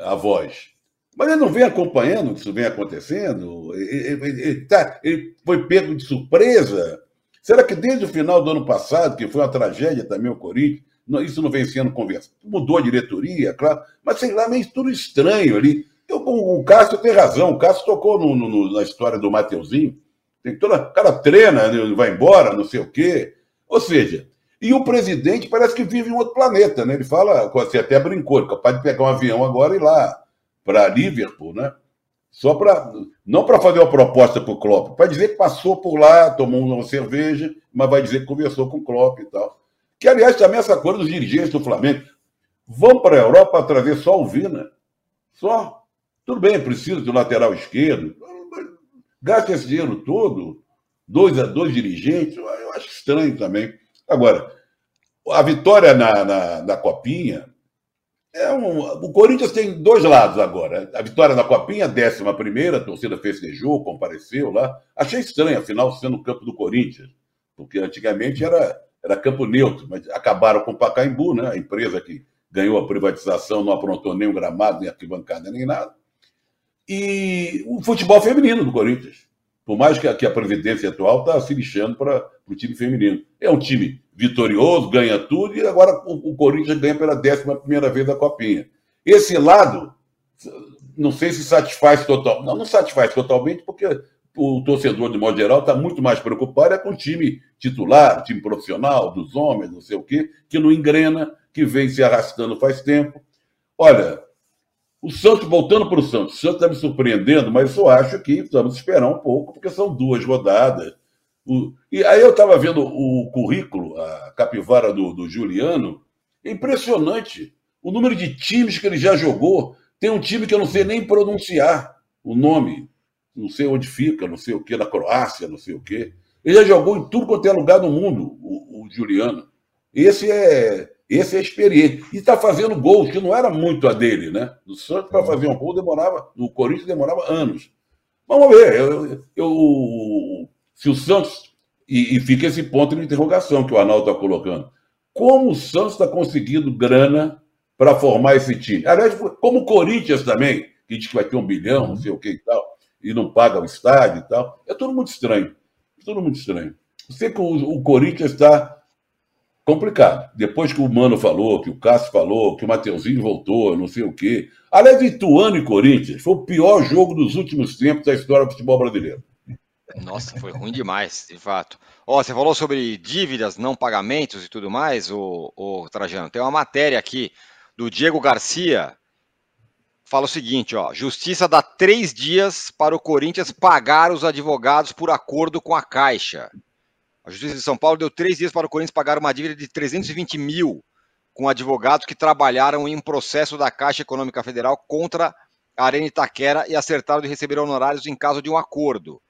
a voz. Mas ele não vem acompanhando o que isso vem acontecendo? Ele, ele, ele, tá, ele foi pego de surpresa? Será que desde o final do ano passado, que foi uma tragédia também o Corinthians, isso não vem sendo conversado? Mudou a diretoria, claro, mas sei lá, meio tudo estranho ali. Eu, o, o Cássio tem razão, o Cássio tocou no, no, na história do Mateuzinho. Tem toda, o cara treina, né, vai embora, não sei o quê. Ou seja, e o presidente parece que vive em outro planeta, né? Ele fala, você até brincou, capaz de pegar um avião agora e ir lá para Liverpool, né? Só para não para fazer uma proposta para o Klopp, para dizer que passou por lá, tomou uma cerveja, mas vai dizer que conversou com o Klopp e tal. Que aliás também essa coisa dos dirigentes do Flamengo vão para a Europa trazer só o Vina, só. Tudo bem, precisa do lateral esquerdo, gasta esse dinheiro todo, dois a dois dirigentes, eu acho estranho também. Agora, a vitória na, na, na Copinha. É um, o Corinthians tem dois lados agora. A vitória na Copinha, décima primeira, a torcida festejou, compareceu lá. Achei estranho, afinal, sendo o campo do Corinthians, porque antigamente era, era campo neutro, mas acabaram com o Pacaembu, né? a empresa que ganhou a privatização, não aprontou nem o gramado, nem arquibancada, nem nada e o futebol feminino do Corinthians. Por mais que a, que a presidência atual está se lixando para o time feminino. É um time vitorioso, ganha tudo, e agora o, o Corinthians ganha pela décima primeira vez a Copinha. Esse lado, não sei se satisfaz total. Não, não satisfaz totalmente, porque o torcedor, de modo geral, está muito mais preocupado é com o time titular, time profissional, dos homens, não sei o quê, que não engrena, que vem se arrastando faz tempo. Olha, o Santos, voltando para o Santos, o Santos está me surpreendendo, mas eu acho que vamos esperar um pouco, porque são duas rodadas. O... E aí eu estava vendo o currículo, a capivara do, do Juliano, é impressionante o número de times que ele já jogou. Tem um time que eu não sei nem pronunciar o nome, não sei onde fica, não sei o que, na Croácia, não sei o que. Ele já jogou em tudo quanto é lugar do mundo, o, o Juliano. Esse é esse é experiente. E está fazendo gols, que não era muito a dele, né? No Santos, para fazer um gol, demorava. No Corinthians, demorava anos. Vamos ver. Eu, eu, se o Santos. E, e fica esse ponto de interrogação que o Arnaldo está colocando. Como o Santos está conseguindo grana para formar esse time? Aliás, como o Corinthians também, que diz que vai ter um bilhão, não sei o que e tal, e não paga o estádio e tal. É tudo muito estranho. É tudo muito estranho. Eu sei que o, o Corinthians está complicado. Depois que o Mano falou, que o Cássio falou, que o Mateuzinho voltou, não sei o quê. Aliás, Ituano e Corinthians foi o pior jogo dos últimos tempos da história do futebol brasileiro. Nossa, foi ruim demais, de fato. Ó, você falou sobre dívidas, não pagamentos e tudo mais, o, o Trajano. Tem uma matéria aqui do Diego Garcia. Fala o seguinte, ó. Justiça dá três dias para o Corinthians pagar os advogados por acordo com a Caixa. A Justiça de São Paulo deu três dias para o Corinthians pagar uma dívida de 320 mil com advogados que trabalharam em um processo da Caixa Econômica Federal contra a Arena Itaquera e acertaram de receber honorários em caso de um acordo.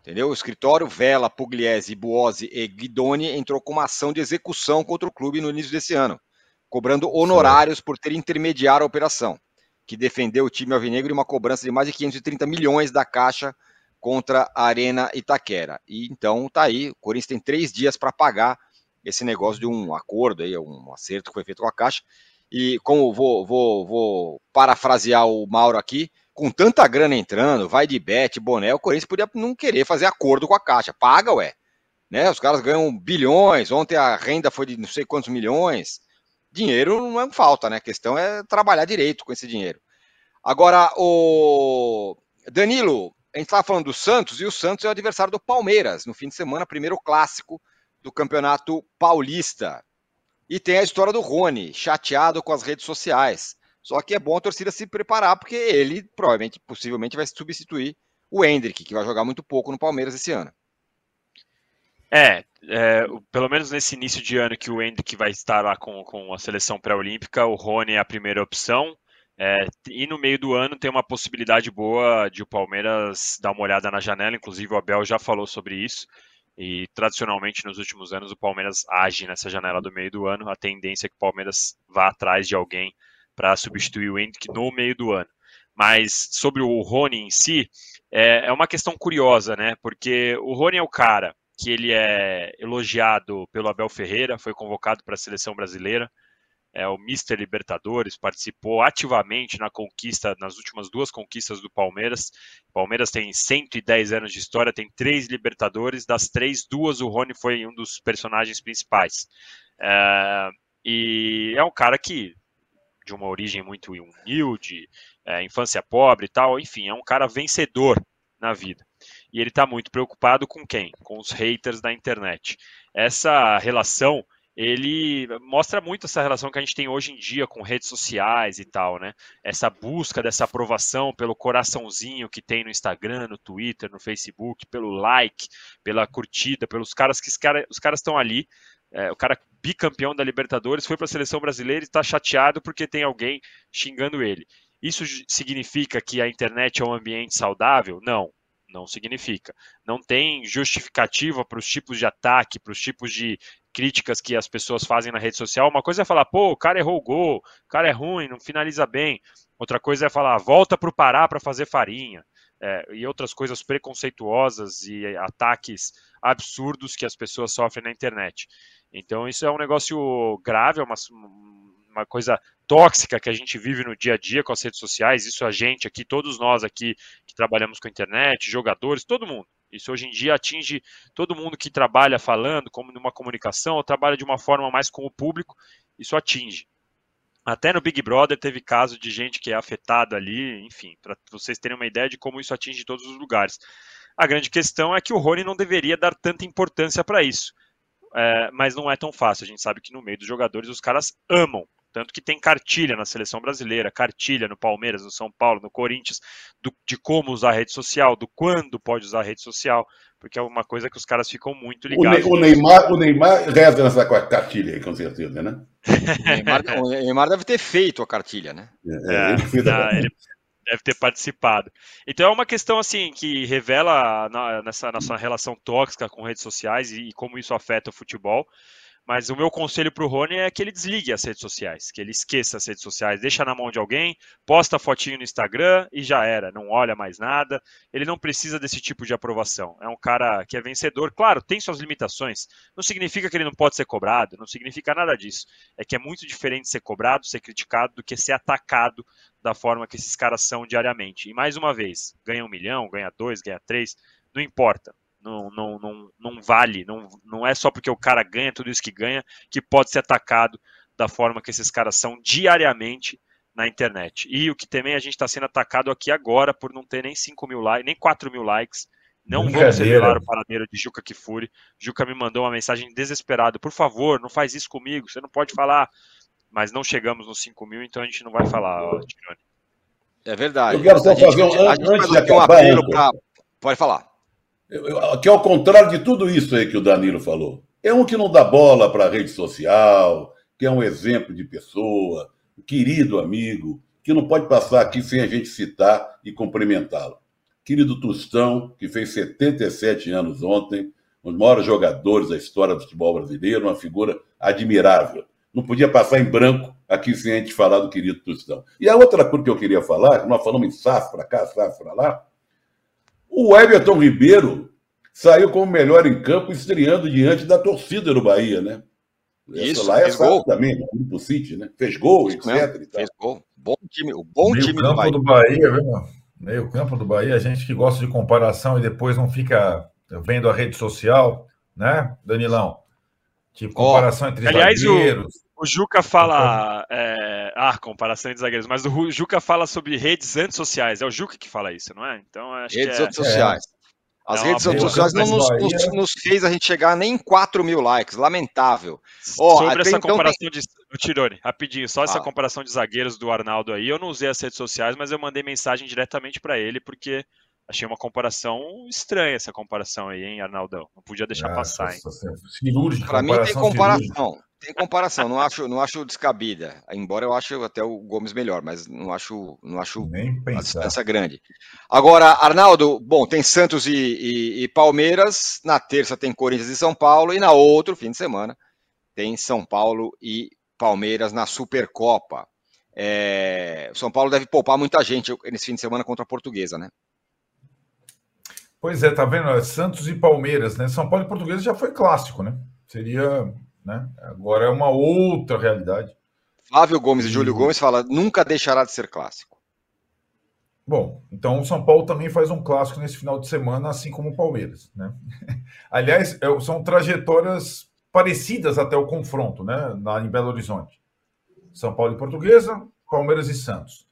Entendeu? O escritório Vela, Pugliese, Buozzi e Guidoni entrou com uma ação de execução contra o clube no início desse ano, cobrando honorários por ter intermediado a operação, que defendeu o time alvinegro em uma cobrança de mais de 530 milhões da Caixa contra a Arena Itaquera. E então tá aí, o Corinthians tem três dias para pagar esse negócio de um acordo aí, um acerto que foi feito com a Caixa. E como vou, vou, vou parafrasear o Mauro aqui, com tanta grana entrando, vai de bet, boné, o Corinthians podia não querer fazer acordo com a Caixa. Paga, ué. Né? Os caras ganham bilhões, ontem a renda foi de não sei quantos milhões. Dinheiro não é falta, né? A questão é trabalhar direito com esse dinheiro. Agora, o Danilo, a gente estava falando do Santos e o Santos é o adversário do Palmeiras no fim de semana, primeiro clássico do Campeonato Paulista. E tem a história do Rony, chateado com as redes sociais. Só que é bom a torcida se preparar, porque ele provavelmente, possivelmente, vai substituir o Hendrick, que vai jogar muito pouco no Palmeiras esse ano. É, é, pelo menos nesse início de ano que o Hendrick vai estar lá com, com a seleção pré-olímpica, o Rony é a primeira opção. É, e no meio do ano tem uma possibilidade boa de o Palmeiras dar uma olhada na janela, inclusive o Abel já falou sobre isso. E tradicionalmente nos últimos anos o Palmeiras age nessa janela do meio do ano. A tendência é que o Palmeiras vá atrás de alguém para substituir o Hendrick no meio do ano. Mas sobre o Rony em si, é, é uma questão curiosa, né? Porque o Rony é o cara que ele é elogiado pelo Abel Ferreira, foi convocado para a seleção brasileira é o Mister Libertadores, participou ativamente na conquista, nas últimas duas conquistas do Palmeiras. O Palmeiras tem 110 anos de história, tem três Libertadores, das três, duas o Rony foi um dos personagens principais. É, e é um cara que, de uma origem muito humilde, é, infância pobre e tal, enfim, é um cara vencedor na vida. E ele está muito preocupado com quem? Com os haters da internet. Essa relação ele mostra muito essa relação que a gente tem hoje em dia com redes sociais e tal, né? Essa busca dessa aprovação pelo coraçãozinho que tem no Instagram, no Twitter, no Facebook, pelo like, pela curtida, pelos caras que os, cara, os caras estão ali. É, o cara bicampeão da Libertadores foi para a seleção brasileira e está chateado porque tem alguém xingando ele. Isso significa que a internet é um ambiente saudável? Não, não significa. Não tem justificativa para os tipos de ataque, para os tipos de críticas que as pessoas fazem na rede social. Uma coisa é falar, pô, o cara errou o gol, o cara é ruim, não finaliza bem. Outra coisa é falar, volta para o Pará para fazer farinha. É, e outras coisas preconceituosas e ataques absurdos que as pessoas sofrem na internet. Então, isso é um negócio grave, é uma, uma coisa tóxica que a gente vive no dia a dia com as redes sociais. Isso a gente aqui, todos nós aqui que trabalhamos com internet, jogadores, todo mundo. Isso hoje em dia atinge todo mundo que trabalha falando, como numa comunicação, ou trabalha de uma forma mais com o público, isso atinge. Até no Big Brother teve caso de gente que é afetada ali, enfim, para vocês terem uma ideia de como isso atinge todos os lugares. A grande questão é que o Rony não deveria dar tanta importância para isso. É, mas não é tão fácil. A gente sabe que no meio dos jogadores os caras amam tanto que tem cartilha na seleção brasileira, cartilha no Palmeiras, no São Paulo, no Corinthians, do, de como usar a rede social, do quando pode usar a rede social, porque é uma coisa que os caras ficam muito ligados. O, Neymar, o Neymar reza nessa cartilha aí, com certeza, né? o, Neymar, o Neymar deve ter feito a cartilha, né? É, é, ele, não, ele, deve ter participado. Então é uma questão assim que revela na, nessa nossa relação tóxica com redes sociais e, e como isso afeta o futebol. Mas o meu conselho para o Rony é que ele desligue as redes sociais, que ele esqueça as redes sociais, deixa na mão de alguém, posta fotinho no Instagram e já era, não olha mais nada. Ele não precisa desse tipo de aprovação. É um cara que é vencedor, claro, tem suas limitações. Não significa que ele não pode ser cobrado, não significa nada disso. É que é muito diferente ser cobrado, ser criticado, do que ser atacado da forma que esses caras são diariamente. E mais uma vez, ganha um milhão, ganha dois, ganha três, não importa não, não, não, não vale, não, não é só porque o cara ganha tudo isso que ganha que pode ser atacado da forma que esses caras são diariamente na internet. E o que também a gente está sendo atacado aqui agora por não ter nem 5 mil likes, nem 4 mil likes. Não vamos revelar o paradeiro de Juca Kifuri. Juca me mandou uma mensagem desesperada. Por favor, não faz isso comigo. Você não pode falar. Mas não chegamos nos 5 mil, então a gente não vai falar, Tirone. É verdade. Eu quero só fazer um, antes de acabar, um pra... Pode falar que é ao contrário de tudo isso aí que o Danilo falou. É um que não dá bola para a rede social, que é um exemplo de pessoa, querido amigo, que não pode passar aqui sem a gente citar e cumprimentá-lo. Querido Tostão, que fez 77 anos ontem, um dos maiores jogadores da história do futebol brasileiro, uma figura admirável. Não podia passar em branco aqui sem a gente falar do querido Tostão. E a outra coisa que eu queria falar, nós falamos em SAF para cá, SAF para lá, o Everton Ribeiro saiu como melhor em campo, estreando diante da torcida do Bahia, né? Isso, Essa lá é gol. também, no Grupo City, né? Fez gol, Isso etc. Fez gol. Bom time, o bom Meio time campo do Bahia. Do Bahia viu? Meio campo do Bahia, a gente que gosta de comparação e depois não fica vendo a rede social, né, Danilão? Tipo, comparação oh, entre aliás, zagueiros. O, o Juca fala. É, ah, comparação entre zagueiros, mas o Juca fala sobre redes antissociais. É o Juca que fala isso, não é? Então, acho redes que é, antissociais. As não, redes sociais não nos, nos, nos, fez a gente chegar nem em 4 mil likes, lamentável. Oh, Sobre essa então comparação tem... de. Tirone, rapidinho, só ah. essa comparação de zagueiros do Arnaldo aí, eu não usei as redes sociais, mas eu mandei mensagem diretamente para ele, porque achei uma comparação estranha essa comparação aí, hein, Arnaldão? Não podia deixar é, passar, hein? Para mim tem comparação tem comparação, não acho, não acho descabida. Embora eu acho até o Gomes melhor, mas não acho, não acho a distância grande. Agora, Arnaldo, bom, tem Santos e, e, e, Palmeiras. Na terça tem Corinthians e São Paulo e na outro fim de semana tem São Paulo e Palmeiras na Supercopa. É, São Paulo deve poupar muita gente nesse fim de semana contra a Portuguesa, né? Pois é, tá vendo? Santos e Palmeiras, né? São Paulo e Portuguesa já foi clássico, né? Seria né? Agora é uma outra realidade. Flávio Gomes e Júlio Gomes fala nunca deixará de ser clássico. Bom, então o São Paulo também faz um clássico nesse final de semana, assim como o Palmeiras, né? *laughs* Aliás, é, são trajetórias parecidas até o confronto, né? Lá em Belo Horizonte. São Paulo e Portuguesa, Palmeiras e Santos.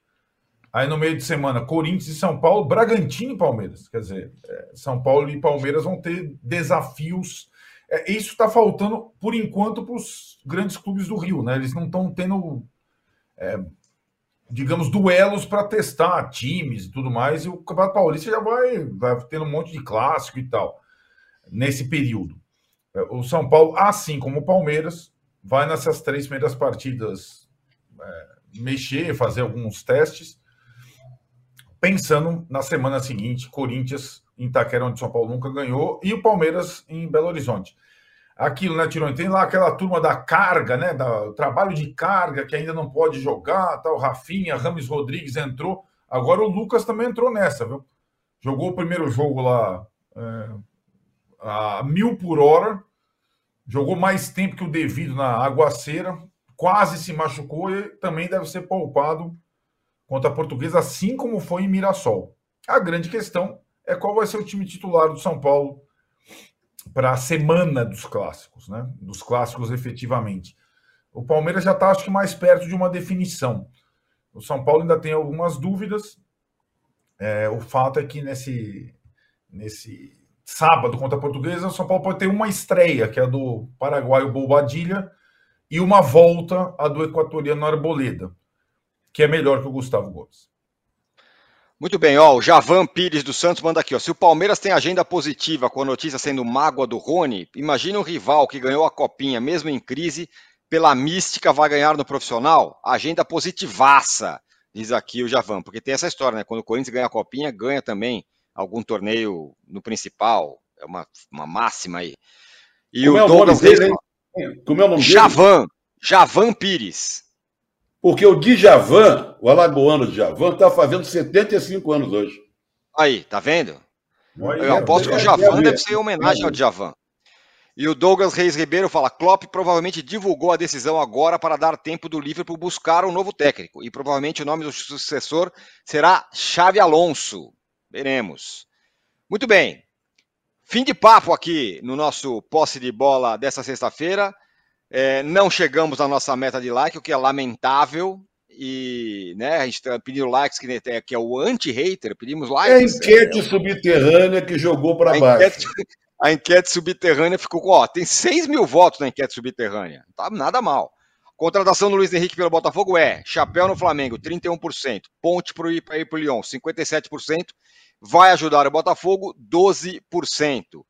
Aí no meio de semana, Corinthians e São Paulo, Bragantino e Palmeiras. Quer dizer, é, São Paulo e Palmeiras vão ter desafios é, isso está faltando, por enquanto, para os grandes clubes do Rio, né? Eles não estão tendo, é, digamos, duelos para testar times e tudo mais, e o Campeonato Paulista já vai, vai tendo um monte de clássico e tal, nesse período. É, o São Paulo, assim como o Palmeiras, vai nessas três primeiras partidas é, mexer, fazer alguns testes, pensando na semana seguinte, Corinthians em Itaquera, onde São Paulo nunca ganhou, e o Palmeiras em Belo Horizonte. Aquilo, né, Tironi? Tem lá aquela turma da carga, né? Do trabalho de carga que ainda não pode jogar, tal. Rafinha, Rames Rodrigues entrou. Agora o Lucas também entrou nessa, viu? Jogou o primeiro jogo lá é, a mil por hora, jogou mais tempo que o devido na aguaceira, quase se machucou e também deve ser poupado contra a Portuguesa, assim como foi em Mirassol. A grande questão é qual vai ser o time titular do São Paulo para a semana dos clássicos, né? Dos clássicos efetivamente. O Palmeiras já está, acho que, mais perto de uma definição. O São Paulo ainda tem algumas dúvidas. É, o fato é que nesse, nesse sábado contra a Portuguesa, o São Paulo pode ter uma estreia, que é a do paraguaio Bobadilha, e uma volta, a do equatoriano Arboleda, que é melhor que o Gustavo Gomes. Muito bem, ó, o Javan Pires dos Santos manda aqui, ó. Se o Palmeiras tem agenda positiva com a notícia sendo mágoa do Rony, imagina um rival que ganhou a copinha, mesmo em crise, pela mística vai ganhar no profissional? Agenda positivaça, diz aqui o Javan, porque tem essa história, né? Quando o Corinthians ganha a copinha, ganha também algum torneio no principal. É uma, uma máxima aí. E Como o é Douglas Como é o nome Javan, Javan Pires. Porque o Djavan, o alagoano Djavan, está fazendo 75 anos hoje. Aí, tá vendo? Eu aposto que o Javan deve ser homenagem ao Djavan. E o Douglas Reis Ribeiro fala: Klopp provavelmente divulgou a decisão agora para dar tempo do Liverpool buscar um novo técnico. E provavelmente o nome do sucessor será Xavi Alonso. Veremos. Muito bem. Fim de papo aqui no nosso posse de bola dessa sexta-feira. É, não chegamos à nossa meta de like, o que é lamentável. E né, a gente está pedindo likes, que, é, que é o anti-hater, pedimos likes. É a enquete é, subterrânea que jogou para baixo. Enquete, *laughs* a enquete subterrânea ficou com. Ó, tem 6 mil votos na enquete subterrânea. Tá nada mal. Contratação do Luiz Henrique pelo Botafogo é Chapéu no Flamengo, 31%. Ponte para ir para o Lyon, 57%. Vai ajudar o Botafogo, 12%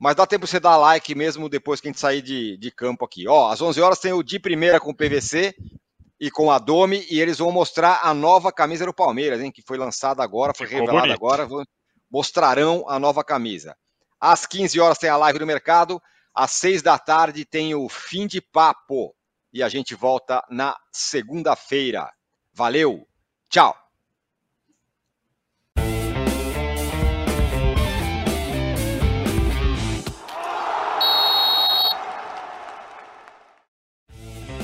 mas dá tempo você dar like mesmo depois que a gente sair de, de campo aqui. Ó, às 11 horas tem o de primeira com o PVC e com a Domi, e eles vão mostrar a nova camisa do Palmeiras, hein, que foi lançada agora, foi Ficou revelada bonito. agora, mostrarão a nova camisa. Às 15 horas tem a live do mercado, às 6 da tarde tem o fim de papo, e a gente volta na segunda-feira. Valeu, tchau!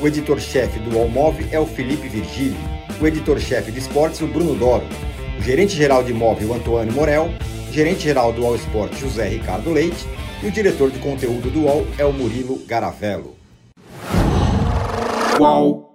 O editor-chefe do Allmove é o Felipe Virgílio. O editor-chefe de esportes, o Bruno Doro. O gerente-geral de imóvel, Antônio Morel. O gerente-geral do All Sport, José Ricardo Leite. E o diretor de conteúdo do UOL é o Murilo Garavello. Qual?